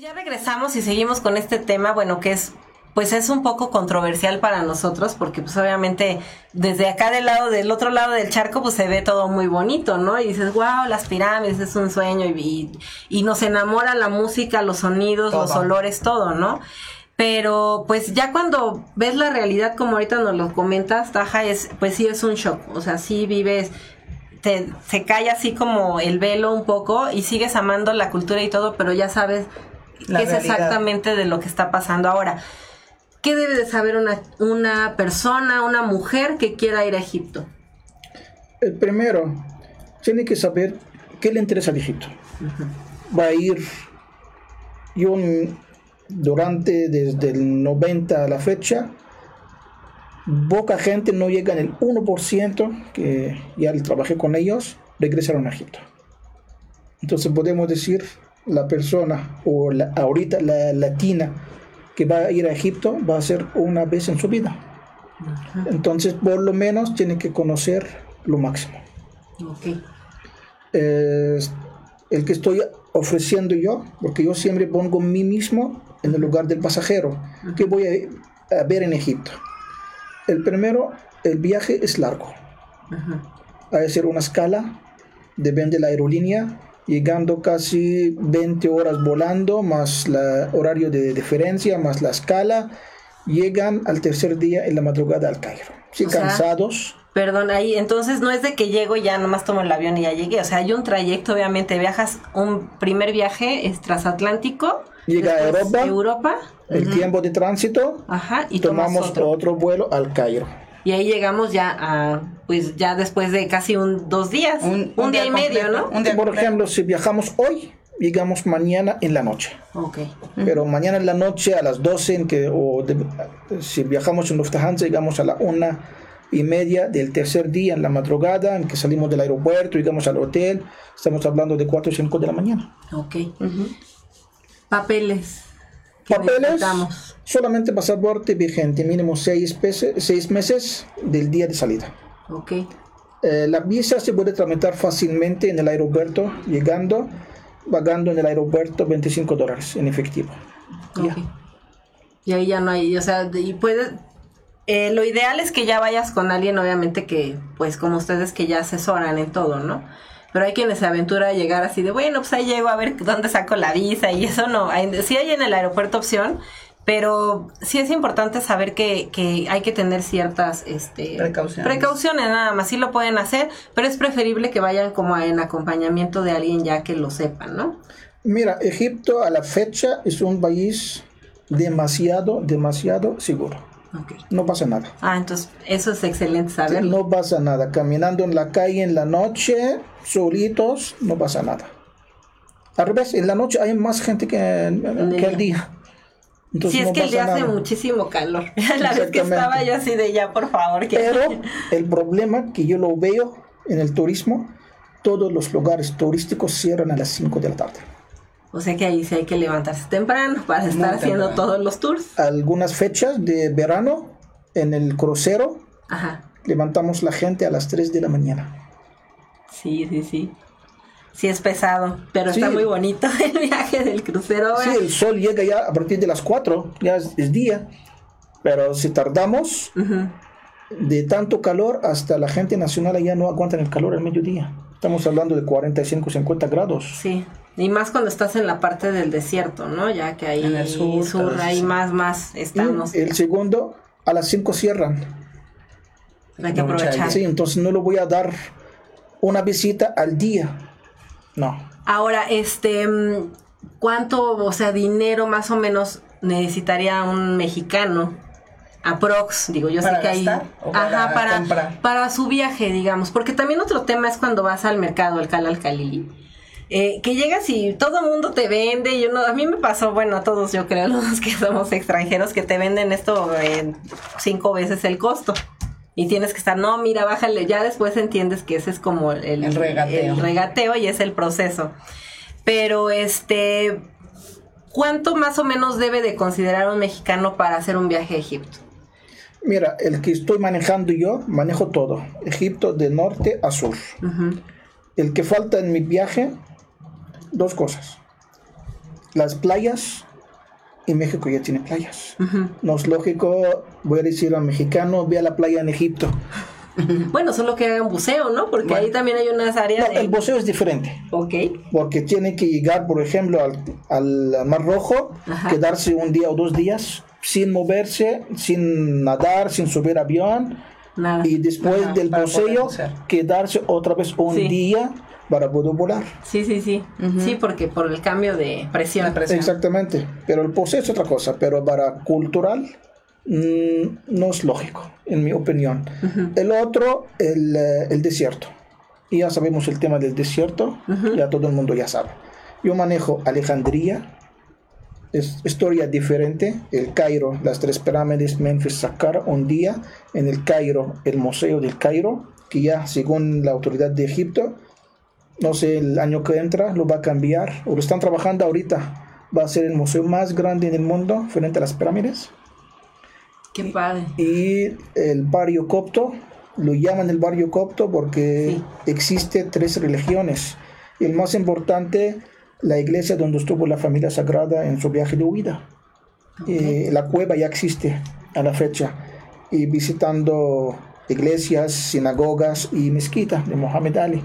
Ya regresamos y seguimos con este tema, bueno, que es pues es un poco controversial para nosotros porque pues obviamente desde acá del lado del otro lado del charco pues se ve todo muy bonito, ¿no? Y dices, wow, las pirámides es un sueño y, y, nos enamora la música, los sonidos, los olores, todo, ¿no? Pero pues ya cuando ves la realidad como ahorita nos lo comentas, Taja, es, pues sí es un shock, o sea, sí vives, te, se cae así como el velo un poco y sigues amando la cultura y todo, pero ya sabes es exactamente de lo que está pasando ahora. ¿Qué debe de saber una, una persona, una mujer que quiera ir a Egipto? El primero, tiene que saber qué le interesa a Egipto. Va a ir, yo durante desde el 90 a la fecha, poca gente, no llega en el 1%, que ya trabajé con ellos, regresaron a Egipto. Entonces podemos decir, la persona o la, ahorita la latina que va a ir a Egipto va a ser una vez en su vida. Entonces, por lo menos tiene que conocer lo máximo. el que estoy ofreciendo yo, porque yo siempre pongo mí mismo en el lugar del pasajero, que voy a, ver en Egipto. El primero, el viaje es largo. Hay que hacer una escala, depende de la aerolínea, llegando casi 20 horas volando, más el horario de diferencia, más la escala, llegan al tercer día en la madrugada al Cairo. Sí, cansados. perdón, ahí, entonces no es de que llego y ya nomás tomo el avión y ya llegué. O sea, hay un trayecto, obviamente, viajas un primer viaje es transatlántico. Llega a Europa. Europa. El tiempo de tránsito. Ajá, y tomamos otro vuelo al Cairo y ahí llegamos ya a, pues ya después de casi un dos días, un, día, y medio, ¿no? Por ejemplo, si viajamos hoy, llegamos mañana en la noche. Ok. Pero mañana en la noche a las 12, en que, o si viajamos en Lufthansa, llegamos a la una y media del tercer día en la madrugada, en que salimos del aeropuerto, llegamos al hotel, estamos hablando de 4 o 5 de la mañana. Ok. Papeles. Papeles, solamente pasaporte vigente, mínimo seis, seis meses del día de salida. Ok. Eh, la visa se puede tramitar fácilmente en el aeropuerto, llegando, pagando en el aeropuerto 25 dólares en efectivo. Y ahí ya no hay, o sea, y puede, eh, lo ideal es que ya vayas con alguien, obviamente que, pues como ustedes que ya asesoran en todo, ¿no? Pero hay quienes se aventura a llegar así de, bueno, pues ahí llego a ver dónde saco la visa y eso no. Hay, sí hay en el aeropuerto opción, pero sí es importante saber que, que hay que tener ciertas este, precauciones. precauciones, nada más. Sí lo pueden hacer, pero es preferible que vayan como en acompañamiento de alguien ya que lo sepan, ¿no? Mira, Egipto a la fecha es un país demasiado, demasiado seguro. No pasa nada. Ah, entonces eso es excelente saber. No pasa nada. Caminando en la calle en la noche, solitos, no pasa nada. Al revés, en la noche hay más gente que, que el día. Entonces, sí, es que el día hace muchísimo calor. [laughs] la vez que estaba yo así de ya, por favor. Pero [laughs] el problema que yo lo veo en el turismo, todos los lugares turísticos cierran a las 5 de la tarde. O sea que ahí sí hay que levantarse temprano para estar haciendo todos los tours. Algunas fechas de verano en el crucero levantamos la gente a las 3 de la mañana. Sí, sí, sí. Sí es pesado, pero está muy bonito [laughs] el viaje del crucero. Sí, el sol llega ya a partir de las 4, ya es, día. Pero si tardamos de tanto calor hasta la gente nacional ya no aguantan el calor al mediodía. Estamos hablando de 45, 50 grados. Sí. Y más cuando estás en la parte del desierto, ¿no? Ya que ahí en el sur, ahí más, más estamos. el segundo, a las 5 cierran. Hay que aprovechar. Sí, entonces no le voy a dar una visita al día. No. Ahora, este, ¿cuánto, o sea, dinero más o menos necesitaría un mexicano? Aprox, digo, yo sé que hay. Ajá, para, para, su viaje, digamos. Porque también otro tema es cuando vas al mercado, al Cal Calili eh, que llegas y todo el mundo te vende. Y uno, a mí me pasó, bueno, a todos yo creo, [laughs] los que somos extranjeros, que te venden esto cinco veces el costo. Y tienes que estar, no, mira, bájale. Ya después entiendes que ese es como el, regateo. el regateo y es el proceso. Pero este, ¿cuánto más o menos debe de considerar un mexicano para hacer un viaje a Egipto? Mira, el que estoy manejando yo, manejo todo. Egipto de norte a sur. El que falta en mi viaje dos cosas. las playas, y México ya tiene playas. No es lógico, voy a decir a mexicano, ve a la playa en Egipto. [laughs] Bueno, solo que hagan buceo, ¿no? Porque ahí también hay unas áreas. No, el buceo es diferente. Ok. Porque tiene que llegar, por ejemplo, al, al Mar Rojo, Ajá. quedarse un día o dos días sin moverse, sin nadar, sin subir avión. Nada. Y después Ajá, del buceo, quedarse otra vez un Sí. día para poder volar. Sí, sí, sí. Sí, porque por el cambio de presión. Presión. Exactamente. Pero el buceo es otra cosa. Pero para cultural, mm, no es lógico, en mi opinión. El otro, el, eh, el desierto. Y ya sabemos el tema del desierto, ya todo el mundo ya sabe. Yo manejo Alejandría, es historia diferente. El Cairo, las tres pirámides, Memphis, Saqqara, un día en el Cairo, el Museo del Cairo, que ya según la autoridad de Egipto, no sé, el año que entra lo va a cambiar, o lo están trabajando ahorita. Va a ser el museo más grande en el mundo, frente a las pirámides. Qué padre. Y el barrio copto, lo llaman el barrio copto porque Sí. existe tres religiones. El más importante, la iglesia donde estuvo la familia sagrada en su viaje de huida. Eh, la cueva ya existe a la fecha. Y visitando iglesias, sinagogas y mezquita de Mohamed Ali.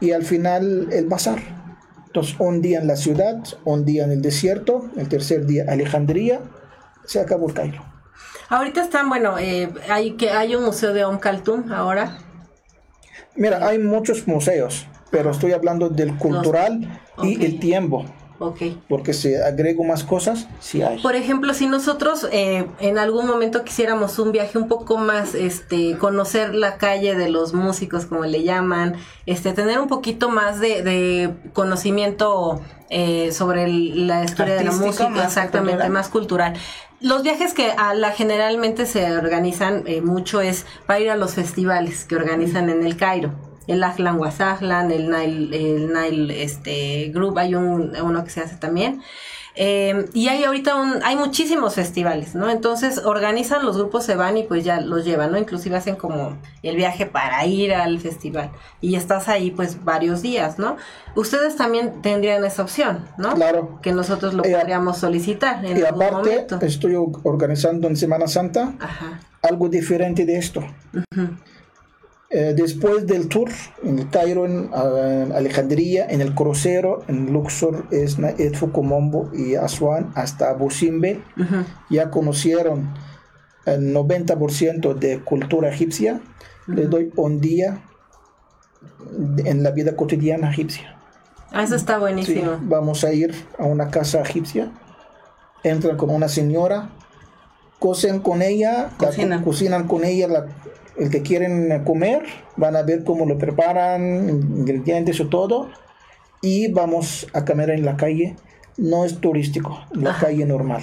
Y al final el bazar. Entonces, un día en la ciudad, un día en el desierto, el tercer día Alejandría, se acabó el Cairo. Ahorita están, bueno, eh, hay que hay un museo de Om Kaltum ahora. Mira, hay muchos museos, pero estoy hablando del cultural y el tiempo, Ok. porque si agrego más cosas, sí hay. Por ejemplo, si nosotros eh, en algún momento quisiéramos un viaje un poco más, este, conocer la calle de los músicos, como le llaman, este, tener un poquito más de, de conocimiento eh, sobre el- la historia de la música, más exactamente, cultural. más cultural. Los viajes que a la generalmente se organizan eh, mucho es para ir a los festivales que organizan en el Cairo. El Ahlan Wasahlan, el Nile, el Nile este, Group, hay un, uno que se hace también. Eh, y hay ahorita un, hay muchísimos festivales, ¿no? Entonces organizan los grupos, se van y pues ya los llevan, ¿no? Inclusive hacen como el viaje para ir al festival. Y estás ahí pues varios días, ¿no? Ustedes también tendrían esa opción, ¿no? Claro. Que nosotros lo Y a- podríamos solicitar en Y algún aparte, momento. estoy organizando en Semana Santa Ajá. algo diferente de esto. Eh, después del tour en el Cairo, en, en Alejandría, en el crucero, en Luxor, Esna, Edfu, Comombo y Aswan, hasta Abu Simbel, ya conocieron el 90% de cultura egipcia. Les doy un día en la vida cotidiana egipcia. Ah, eso está Sí, buenísimo. vamos a ir a una casa egipcia, entran con una señora, cocen con ella, la co- Cocinan. cocinan con ella la- el que quieren comer, van a ver cómo lo preparan, ingredientes y todo, y vamos a comer en la calle, no es turístico, la Ajá. calle normal.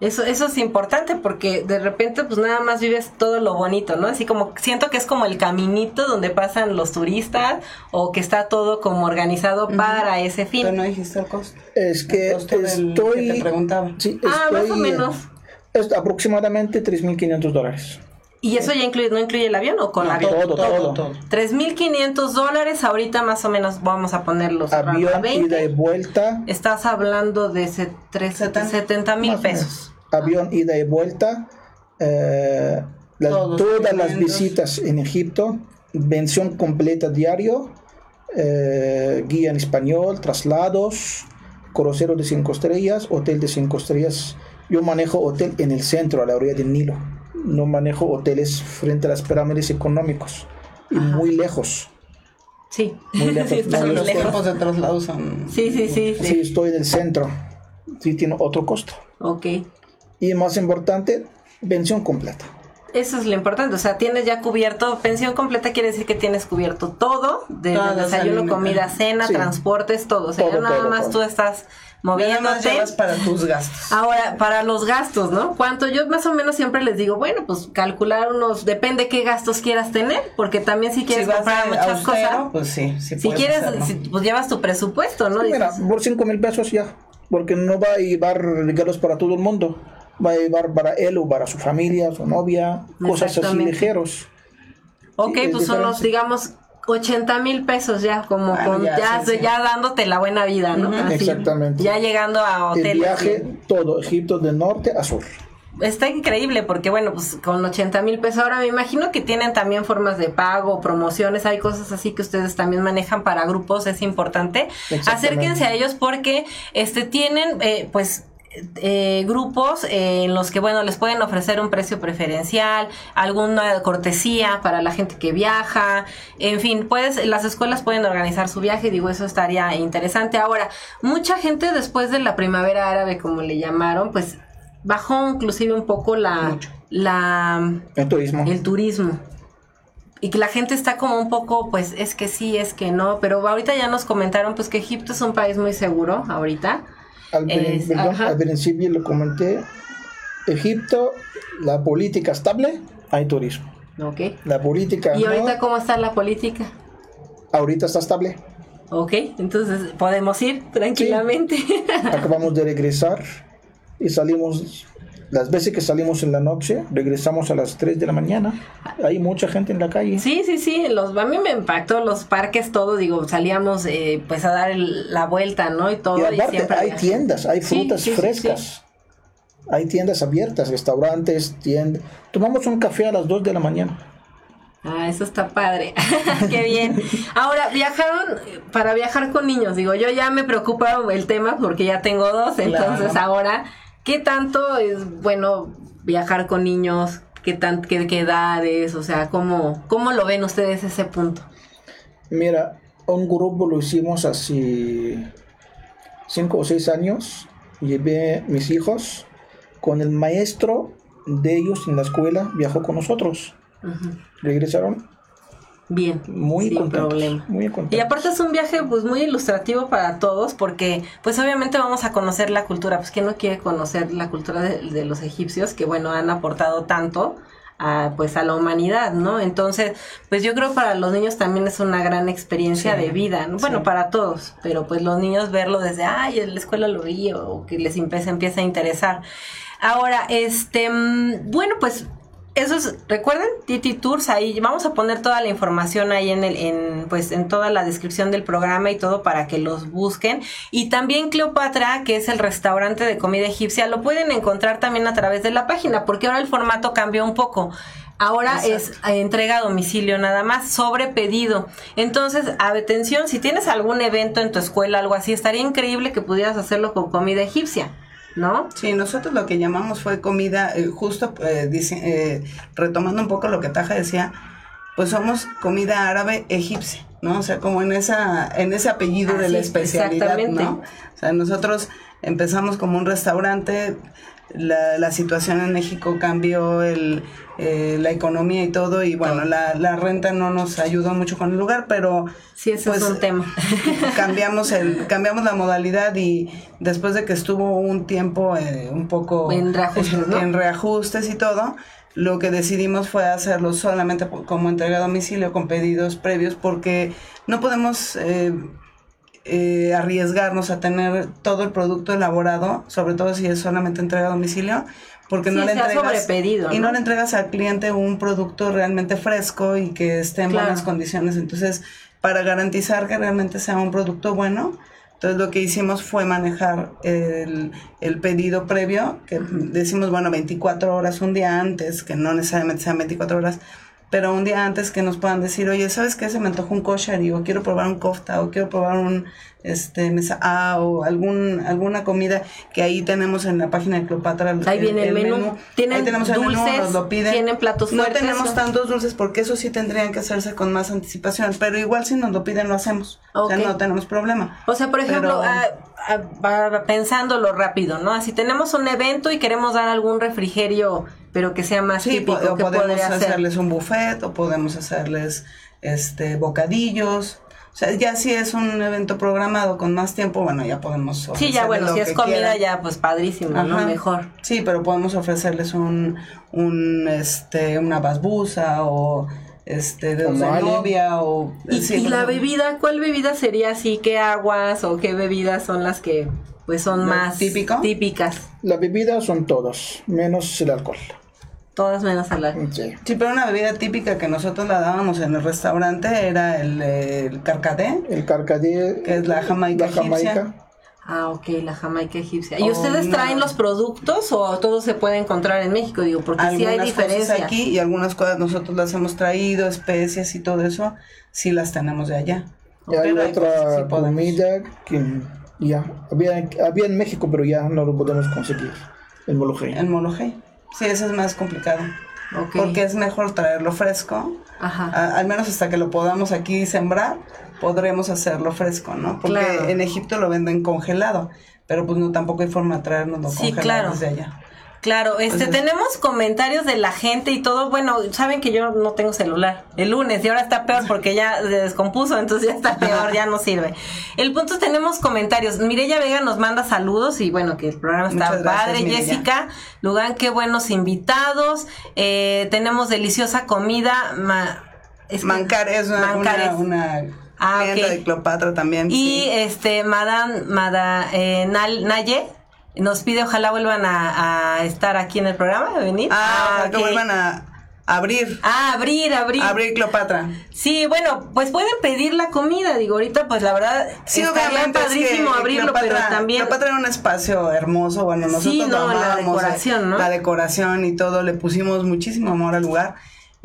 Eso, eso es importante porque de repente pues nada más vives todo lo bonito, ¿no? Así como siento que es como el caminito donde pasan los turistas o que está todo como organizado para ese fin. Pero no dijiste el costo. Es que El costo del estoy... que te preguntaba. sí, Ah, más o menos. Es aproximadamente 3.500 dólares. ¿Y eso ya incluye, no incluye el avión o con No, avión? todo, todo. todo. 3.500 dólares, ahorita más o menos vamos a ponerlos Avión, 20. ida y vuelta, Estás hablando de se- tres- Setenta. 70 mil pesos. Avión ida y vuelta. eh, las- todas las visitas en Egipto. Mención completa diario. eh, guía en español, traslados, crucero de cinco estrellas, hotel de cinco estrellas. Yo manejo hotel en el centro, a la orilla del Nilo. No manejo hoteles frente a las pirámides económicos. Y muy lejos. Sí, Muy lejos, [laughs] sí, Los lejos. tiempos de traslado son... Sí, sí, sí, Sí, sí. estoy en el centro. Sí, tiene otro costo. Ok. Y más importante, pensión completa. Eso es lo importante, o sea, tienes ya cubierto, pensión completa quiere decir que tienes cubierto todo, desde Todos los desayuno, comida, cena, Sí. transportes, todo, o sea, Todo, ya nada todo, más todo. tú estás Nada más moviéndote. llevas para tus gastos. Ahora, para los gastos, ¿no? ¿Cuánto? Yo más o menos siempre les digo, bueno, pues calcular unos, depende qué gastos quieras tener, porque también si quieres si vas comprar muchas austero, cosas, pues sí, sí si puedes quieres, hacerlo. si- pues llevas tu presupuesto, ¿no? Mira, por 5 mil pesos ya, porque no va a llevar regalos para todo el mundo, va a llevar para él o para su familia, su novia, cosas así ligeros. ok, sí, pues son los, digamos, 80 mil pesos ya, como Bueno, con, ya, ya, sí, sí. ya dándote la buena vida, ¿no? Así, Exactamente. Ya llegando a El hoteles. viaje, todo, Egipto de norte a sur. Está increíble porque, bueno, pues con 80 mil pesos. Ahora me imagino que tienen también formas de pago, promociones, hay cosas así que ustedes también manejan para grupos, es importante. Acérquense a ellos porque este tienen, eh, pues, eh, grupos eh, en los que bueno les pueden ofrecer un precio preferencial alguna cortesía para la gente que viaja en fin puedes las escuelas pueden organizar su viaje digo eso estaría interesante ahora mucha gente después de la primavera árabe como le llamaron pues bajó inclusive un poco la Mucho. la El turismo. el turismo. Y que la gente está como un poco, pues es que sí, es que no, pero ahorita ya nos comentaron pues que Egipto es un país muy seguro ahorita. Al, prin- Es- perdón, ajá. al principio lo comenté. Egipto, la política estable, hay turismo. Ok. La política ¿Y no, ahorita cómo está la política? ahorita está estable. Ok, entonces podemos ir tranquilamente. [laughs] Acabamos de regresar y salimos, las veces que salimos en la noche, regresamos a las 3 de la mañana. Hay mucha gente en la calle. Sí, sí, sí, los, a mí me impactó los parques, todo, digo, salíamos eh, pues a dar el- la vuelta, ¿no? Y todo. Y aparte hay había- tiendas, hay frutas sí, sí, frescas. Hay tiendas abiertas, restaurantes, tiendas. Tomamos un café a las 2 de la mañana. Ah, eso está padre. [laughs] Qué bien. Ahora, viajaron eh, para viajar con niños. Digo, yo ya me preocupa el tema porque ya tengo dos. Entonces, Claro. ahora, ¿qué tanto es bueno viajar con niños? ¿Qué, tan, qué, qué edades? O sea, ¿cómo, ¿cómo lo ven ustedes ese punto? Mira, un grupo lo hicimos hace 5 o 6 años. Llevé mis hijos con el maestro de ellos en la escuela, viajó con nosotros. Regresaron Bien. muy sin contentos. problema. Muy. Y aparte es un viaje pues muy ilustrativo para todos porque pues obviamente vamos a conocer la cultura, pues quién no quiere conocer la cultura de, de los egipcios que bueno han aportado tanto a pues a la humanidad, ¿no? Entonces, pues yo creo para los niños también es una gran experiencia Sí, de vida, ¿no? Bueno, sí. para todos, pero pues los niños verlo desde, ay, en la escuela lo vi o que les empieza, empieza a interesar. Ahora, este, mm, bueno, pues eso es, recuerden, Titi Tours, ahí vamos a poner toda la información ahí en el, en, pues en toda la descripción del programa y todo para que los busquen. Y también Cleopatra, que es el restaurante de comida egipcia, lo pueden encontrar también a través de la página, porque ahora el formato cambió un poco. Ahora es entrega a domicilio nada más, sobre pedido. Entonces, atención, si tienes algún evento en tu escuela, algo así, estaría increíble que pudieras hacerlo con comida egipcia, ¿no? Sí, nosotros lo que llamamos fue comida, eh, justo eh, dice- eh, retomando un poco lo que Taja decía, pues somos comida árabe egipcia, ¿no? O sea, como en esa en ese apellido de la especialidad. ¿no? O sea, nosotros empezamos como un restaurante, la, la situación en México cambió el, eh, la economía y todo, y bueno, la, la renta no nos ayudó mucho con el lugar, pero Sí, ese Pues, es un tema. [laughs] cambiamos el cambiamos la modalidad y después de que estuvo un tiempo eh, un poco En reajustes, ¿no? en reajustes y todo lo que decidimos fue hacerlo solamente como entrega a domicilio con pedidos previos porque no podemos eh, eh, arriesgarnos a tener todo el producto elaborado, sobre todo si es solamente entrega a domicilio, porque no le entregas sobrepedido, y ¿no? no le entregas al cliente un producto realmente fresco y que esté en Claro. buenas condiciones. Entonces, para garantizar que realmente sea un producto bueno, entonces lo que hicimos fue manejar el, el pedido previo, que decimos, bueno, 24 horas un día antes, que no necesariamente sean 24 horas, pero un día antes que nos puedan decir, oye, ¿sabes qué? Se me antojó un kosher y o quiero probar un kofta o quiero probar un este mesa ah, o algún alguna comida que ahí tenemos en la página de Cleopatra. Ahí viene el menú. Tienen Ahí tenemos el menú, dulces, nos lo piden. tienen platos No fuertes, tenemos tantos dulces porque eso sí tendrían que hacerse con más anticipación, pero igual si nos lo piden lo hacemos. O sea, no tenemos problema. O sea, por ejemplo, Pero- ah, ah, ah, pensándolo rápido, ¿no? Si tenemos un evento y queremos dar algún refrigerio, pero que sea más Sí, típico, o ¿qué podemos podría hacer? hacerles un buffet o podemos hacerles este bocadillos. O sea, ya si es un evento programado con más tiempo, bueno, ya podemos Sí, ya bueno, lo si es comida quieran. ya pues padrísimo, ¿no? Mejor. Sí, pero podemos ofrecerles un, un este, una basbusa o este de Como Ale. novia o Y, sí, y la no- bebida, ¿cuál bebida sería así? ¿Qué aguas o qué bebidas son las que pues son ¿Lo más típico? típicas? Las bebidas son todas, menos el alcohol. Todas menos halal. Sí. Sí, pero una bebida típica que nosotros la dábamos en el restaurante era el, el carcadé, El carcadé. Que es la jamaica La jamaica. egipcia. Ah, ok, la jamaica egipcia. ¿Y Oh, ustedes no. traen los productos o todo se puede encontrar en México? Digo, porque sí hay algunas diferencias. cosas aquí y algunas cosas nosotros las hemos traído, especias y todo eso, sí las tenemos de allá. Y hay hay cosas otra sí podemos. comida que ya había, había en México, pero ya no lo podemos conseguir. El molojé. El molojé. Sí, ese es más complicado. Porque es mejor traerlo fresco. Ajá. a- al menos hasta que lo podamos aquí sembrar, podremos hacerlo fresco, ¿no? Porque Claro. en Egipto lo venden congelado, pero pues no tampoco hay forma de traernos Sí, congelado claro. desde allá. Claro, este Entonces- tenemos comentarios de la gente y todo. Bueno, saben que yo no tengo celular el lunes y ahora está peor porque ya se descompuso, entonces ya está peor, ya no sirve. El punto es tenemos comentarios. Mireya Vega nos manda saludos y bueno, que el programa está gracias, padre. Mireya. Jessica Lugan, qué buenos invitados. Eh, tenemos deliciosa comida. ma- es que- Mancar es una, una Ah, de Cleopatra también. Y sí. este, Madame, Mada, eh, Naye nos pide ojalá vuelvan a, a estar aquí en el programa, a venir. Ah, ojalá que ok. vuelvan a abrir, Ah, abrir, abrir. abrir Cleopatra. Sí, bueno, pues pueden pedir la comida, digo, ahorita pues la verdad Sí, estaría obviamente es padrísimo que abrirlo, pero Cleopatra- también Cleopatra era un espacio hermoso, bueno, nosotros Sí, lo no, la amábamos, decoración, eh, ¿no? La decoración y todo, le pusimos muchísimo amor al lugar.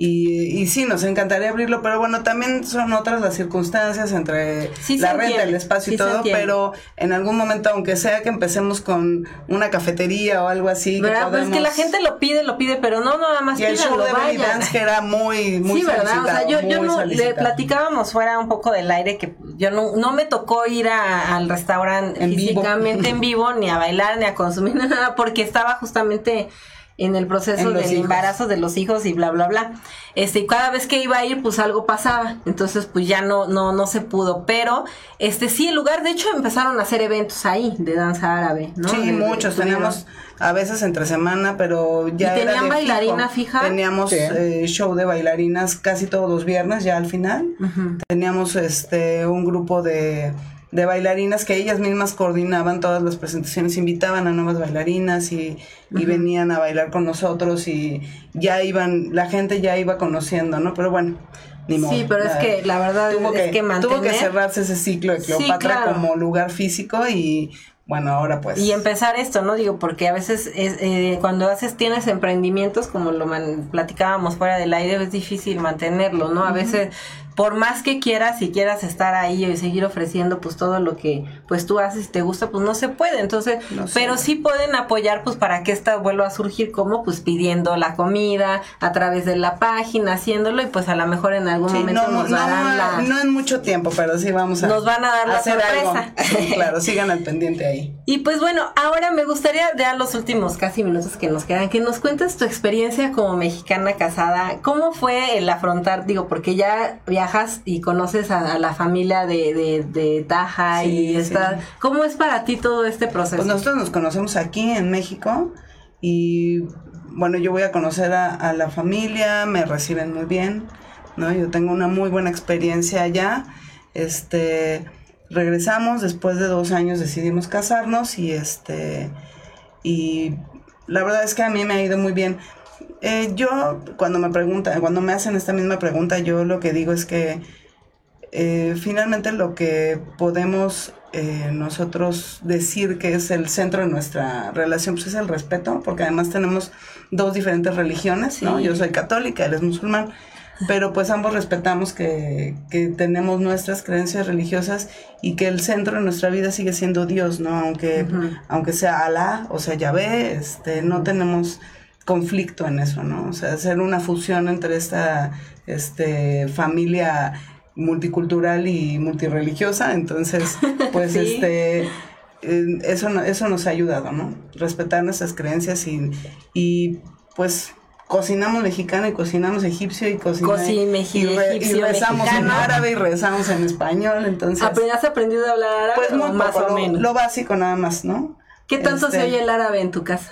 Y, y sí, nos encantaría abrirlo, pero bueno, también son otras las circunstancias entre Sí, la renta, el espacio sí y todo, pero en algún momento, aunque sea que empecemos con una cafetería o algo así, que ¿verdad? Pues es que la podemos- gente lo pide, lo pide, pero no nada más Y el show de belly dance que era muy, muy sí, ¿verdad? O sea, yo, yo no, le platicábamos fuera un poco del aire que yo no, no me tocó ir a- al restaurante En vivo. físicamente en vivo, ni a bailar, ni a consumir [laughs] nada, porque estaba justamente en el proceso En del hijos. embarazo de los hijos y bla bla bla. Este, y cada vez que iba a ir, pues algo pasaba. Entonces, pues ya no, no, no se pudo. Pero, este, sí, el lugar, de hecho, empezaron a hacer eventos ahí de danza árabe, ¿no? Sí, De- de- muchos. Teníamos a veces entre semana, pero ya ¿Y era tenían de bailarina fijo. fija? Teníamos Sí. eh, show de bailarinas casi todos los viernes ya al final. Teníamos este un grupo de, de bailarinas que ellas mismas coordinaban todas las presentaciones, invitaban a nuevas bailarinas y, y venían a bailar con nosotros y ya iban, la gente ya iba conociendo, ¿no? Pero bueno, ni modo. Sí, pero es que la verdad tuvo es que tuvo que mantener- cerrarse ese ciclo de Sí, Cleopatra claro. como lugar físico y bueno, ahora pues Y empezar esto, ¿no? Digo, porque a veces es, eh, cuando haces, tienes emprendimientos, como lo man- platicábamos fuera del aire, es difícil mantenerlo, ¿no? A veces, por más que quieras y quieras estar ahí y seguir ofreciendo pues todo lo que pues tú haces y te gusta, pues no se puede. Entonces, No pero sí pueden apoyar pues para que esta vuelva a surgir como pues pidiendo la comida a través de la página, haciéndolo y pues a lo mejor en algún Sí, momento no, nos no, darán la... no en mucho tiempo, pero sí vamos a Nos van a dar la hacer sorpresa. algo. [laughs] Sí, claro, [laughs] sigan al pendiente ahí. Y pues bueno, ahora me gustaría ya los últimos casi minutos que nos quedan, que nos cuentes tu experiencia como mexicana casada. ¿Cómo fue el afrontar, digo, porque ya viajas y conoces a, a la familia de, de, de Taja Sí, y sí. está, ¿cómo es para ti todo este proceso? Pues nosotros nos conocemos aquí en México y bueno, yo voy a conocer a, a la familia, me reciben muy bien, ¿no? Yo tengo una muy buena experiencia allá. Este, regresamos, después de dos años decidimos casarnos y este, y la verdad es que a mí me ha ido muy bien. Eh, yo, cuando me preguntan, cuando me hacen esta misma pregunta, yo lo que digo es que eh, finalmente lo que podemos eh, nosotros decir que es el centro de nuestra relación pues es el respeto, porque además tenemos dos diferentes religiones, ¿no? Sí. Yo soy católica, él es musulmán, pero pues ambos respetamos que, que tenemos nuestras creencias religiosas y que el centro de nuestra vida sigue siendo Dios, ¿no? Aunque, aunque sea Alá o sea Yahvé, este, no tenemos conflicto en eso, ¿no? O sea, hacer una fusión entre esta este, familia multicultural y multireligiosa, entonces, [laughs] pues, Sí. este, eso, eso nos ha ayudado, ¿no? Respetar nuestras creencias y, y pues, cocinamos mexicano y cocinamos egipcio y cocinamos y, re- y rezamos en árabe y rezamos en español, entonces, ¿Has aprendido a hablar árabe pues, muy o más poco, o menos? lo básico nada más, ¿no? ¿Qué tanto se Este, oye el árabe en tu casa?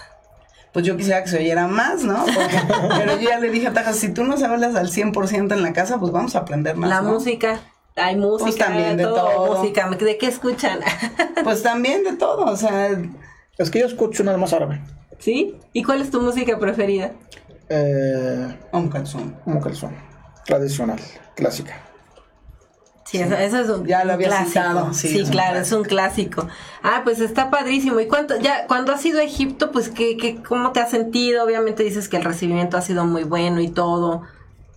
Pues yo quisiera que se oyera más, ¿no? Porque- [laughs] pero yo ya le dije a Taja, si tú nos hablas al 100% en la casa, pues vamos a aprender más. la ¿no? música. Hay música, también de todo, todo. música. ¿De qué escuchan? [laughs] Pues también de todo, o sea, Es que yo escucho nada más árabe. ¿Sí? ¿Y cuál es tu música preferida? eh, Un calzón. un calzón, tradicional, clásica. Sí, eso, eso es un, Ya lo había clásico. citado, Sí, claro, es un clásico. Ah, pues está padrísimo. ¿Y cuánto, ya, cuando has ido a Egipto, pues, ¿qué, qué, cómo te has sentido? Obviamente dices que el recibimiento ha sido muy bueno y todo,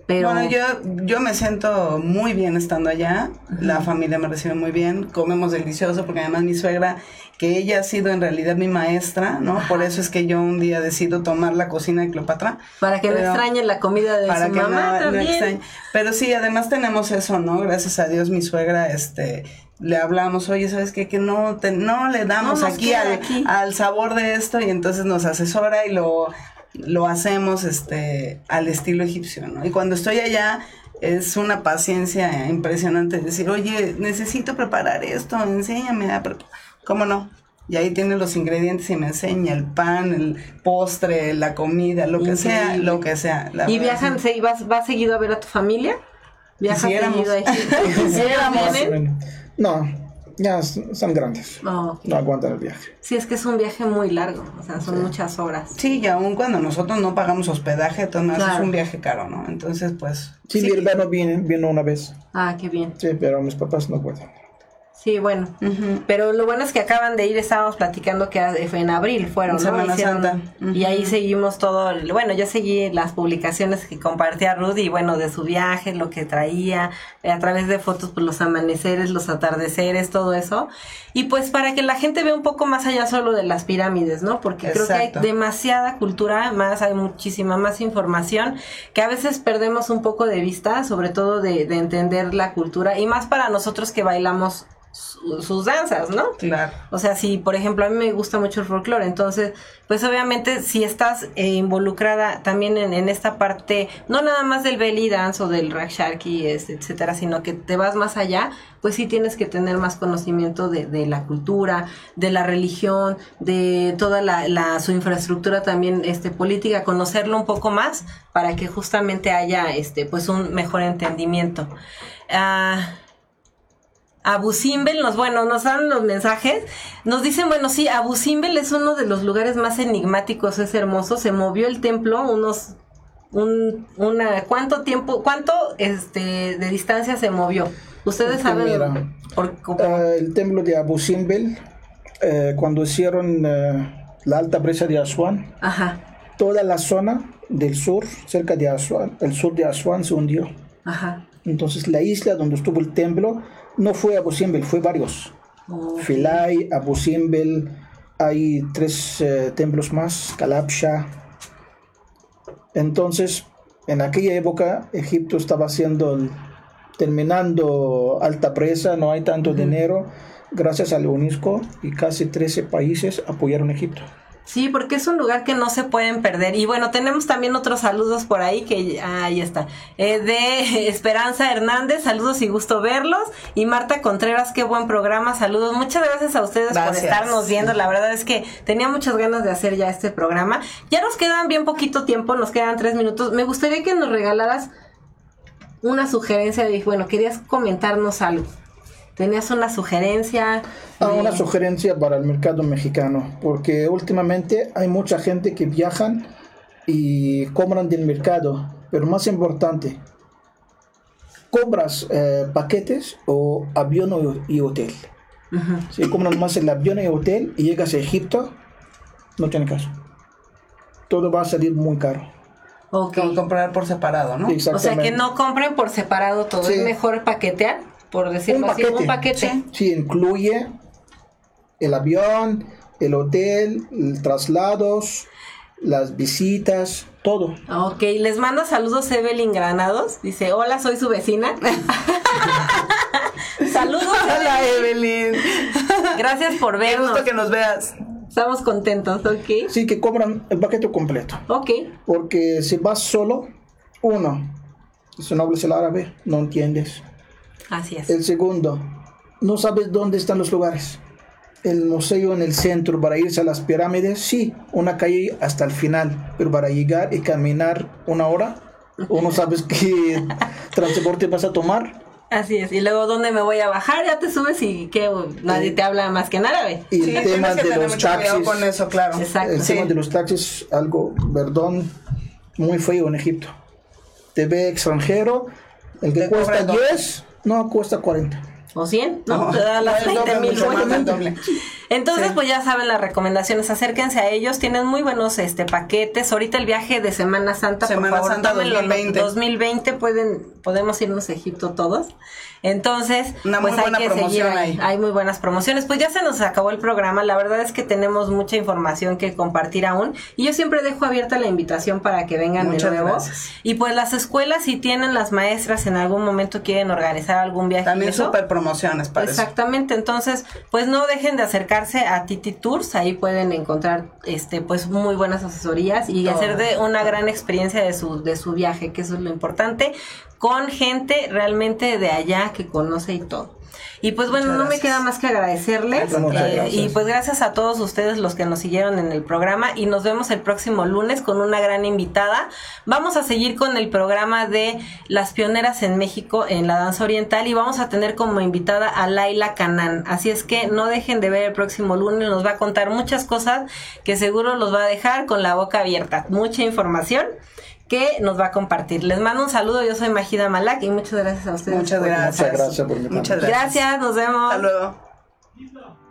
pero... Bueno, yo, yo me siento muy bien estando allá. La familia me recibe muy bien. Comemos delicioso porque además mi suegra, que ella ha sido en realidad mi maestra, ¿no? Por eso es que yo un día decido tomar la cocina de Cleopatra. Para que no extrañen la comida de para su que mamá no, también. Pero sí, además tenemos eso, ¿no? Gracias a Dios, mi suegra, este, le hablamos, oye, ¿sabes qué? Que no, te, no le damos aquí al, aquí. al sabor de esto y entonces nos asesora y lo, lo hacemos, este, al estilo egipcio, ¿no? Y cuando estoy allá, es una paciencia impresionante decir, oye, necesito preparar esto, enséñame a preparar. ¿Cómo no? Y ahí tiene los ingredientes y me enseña el pan, el postre, la comida, lo que sea, lo que sea. La ¿Y viajan, sí. se, vas, vas seguido a ver a tu familia? ¿Viajas seguido a [laughs] Egipto? No, ya son grandes. Oh, No aguantan el viaje. sí, es que es un viaje muy largo, o sea, son muchas horas. Sí, y aún cuando nosotros no pagamos hospedaje, entonces Claro. es un viaje caro, ¿no? Entonces, pues... Sí, mi hermano viene, vino una vez. Ah, qué bien. Sí, pero mis papás no pueden. Sí, bueno. Ujú. Pero lo bueno es que acaban de ir, estábamos platicando que fue en abril, fueron, ¿no? Semana Hicieron- Santa. Y ahí seguimos todo, el- bueno, yo seguí las publicaciones que compartía Rudy, y bueno, de su viaje, lo que traía, eh, a través de fotos, pues los amaneceres, los atardeceres, todo eso. Y pues para que la gente vea un poco más allá solo de las pirámides, ¿no? Porque creo que hay demasiada cultura, más hay muchísima más información que a veces perdemos un poco de vista, sobre todo de, de entender la cultura, y más para nosotros que bailamos su- sus danzas, ¿no? Claro. O sea, si por ejemplo a mí me gusta mucho el folclore, entonces, pues obviamente si estás eh, involucrada también en, en esta parte, no nada más del belly dance o del raksharki, es, etcétera, sino que te vas más allá, pues sí tienes que tener más conocimiento de, de la cultura, de la religión, de toda la, la- su infraestructura también este política, conocerlo un poco más para que justamente haya este pues un mejor entendimiento. Ah, Simbel nos, bueno, nos dan los mensajes, nos dicen, bueno, sí, Abu Simbel es uno de los lugares más enigmáticos, es hermoso, se movió el templo unos, un, una, ¿cuánto tiempo, cuánto, este, de distancia se movió? Ustedes saben, mira. por, Eh, el templo de Abu Simbel, eh, cuando hicieron eh, la alta presa de Asuán, ajá, toda la zona del sur, cerca de Asuán, el sur de Asuán se hundió. ajá, Entonces la isla donde estuvo el templo no fue Abu Simbel, fue varios. Ok. Filay, Abu Simbel, hay tres eh, templos más, Kalabsha. Entonces, en aquella época, Egipto estaba haciendo, el- terminando alta presa, no hay tanto dinero. Gracias a la UNESCO y casi 13 países apoyaron a Egipto. Sí, porque es un lugar que no se pueden perder. Y bueno, tenemos también otros saludos por ahí que ah, ahí está. Eh, de [laughs] Esperanza Hernández, saludos y gusto verlos. Y Marta Contreras, qué buen programa, saludos. Muchas gracias a ustedes por estarnos viendo. La verdad es que tenía muchas ganas de hacer ya este programa. Ya nos quedan bien poquito tiempo, nos quedan tres minutos. Me gustaría que nos regalaras una sugerencia de, bueno, querías comentarnos algo. Tenías una sugerencia. Ah, de- una sugerencia para el mercado mexicano, porque últimamente hay mucha gente que viajan y compran del mercado, pero más importante, compras eh, paquetes o avión y hotel. Si compras más el avión y hotel y llegas a Egipto, no tiene caso. Todo va a salir muy caro. Ok. Como comprar por separado, ¿no? O sea, que Exactamente. no compren por separado todo. Sí. Es mejor paquetear, por decirlo Un así, paquete. un paquete. Sí. Sí, incluye el avión, el hotel, el traslados, las visitas, todo. Ok, les mando saludos Evelyn Granados. Dice, hola, soy su vecina. [laughs] saludos. Hola, Evelyn. Gracias por Qué vernos. gusto que nos veas. Estamos contentos, ok. Sí, que compran el paquete completo. Ok. Porque si vas solo, uno, si no hablas el árabe, no entiendes. Así es. El segundo, no sabes dónde están los lugares. El museo en el centro para irse a las pirámides, sí, una calle hasta el final, pero para llegar y caminar una hora, o no sabes qué [laughs] transporte vas a tomar. Así es. Y luego, ¿dónde me voy a bajar? Ya te subes y que nadie te habla más que en árabe. Y el tema de los taxis. con eso, claro. Exacto. El Sí. tema de los taxis, algo, perdón, muy feo en Egipto. TV extranjero, el que Te cuesta cobra el 10, no, cuesta 40. ¿O 100? No, No, te da las el doble, 20 mil vueltas. Entonces, Sí. pues ya saben las recomendaciones, acérquense a ellos, tienen muy buenos este paquetes. Ahorita el viaje de Semana Santa, Semana por favor, Santa tómenlo, 2020. 2020 pueden podemos irnos a Egipto todos. Entonces, Una muy pues hay buena que seguir promoción ahí. Hay muy buenas promociones. Pues ya se nos acabó el programa. La verdad es que tenemos mucha información que compartir aún y yo siempre dejo abierta la invitación para que vengan Muchas de nuevo. gracias. Y pues las escuelas si tienen las maestras en algún momento quieren organizar algún viaje También eso, super promociones para eso. Exactamente, entonces, pues no dejen de acercarse a Titi Tours, ahí pueden encontrar este pues muy buenas asesorías y Todo. hacer de una gran experiencia de su de su viaje, que eso es lo importante, con gente realmente de allá que conoce y todo. Y pues bueno, Muchas no me queda más que agradecerles. Eh, y pues gracias a todos ustedes los que nos siguieron en el programa y nos vemos el próximo lunes con una gran invitada. Vamos a seguir con el programa de las pioneras en México en la danza oriental y vamos a tener como invitada a Laila Canán. Así es que no dejen de ver el próximo lunes, nos va a contar muchas cosas que seguro los va a dejar con la boca abierta. Mucha información que nos va a compartir. Les mando un saludo, yo soy Majida Malak y muchas gracias a ustedes. Muchas gracias. Muchas gracias por. Muchas gracias. Gracias, nos vemos. Hasta luego.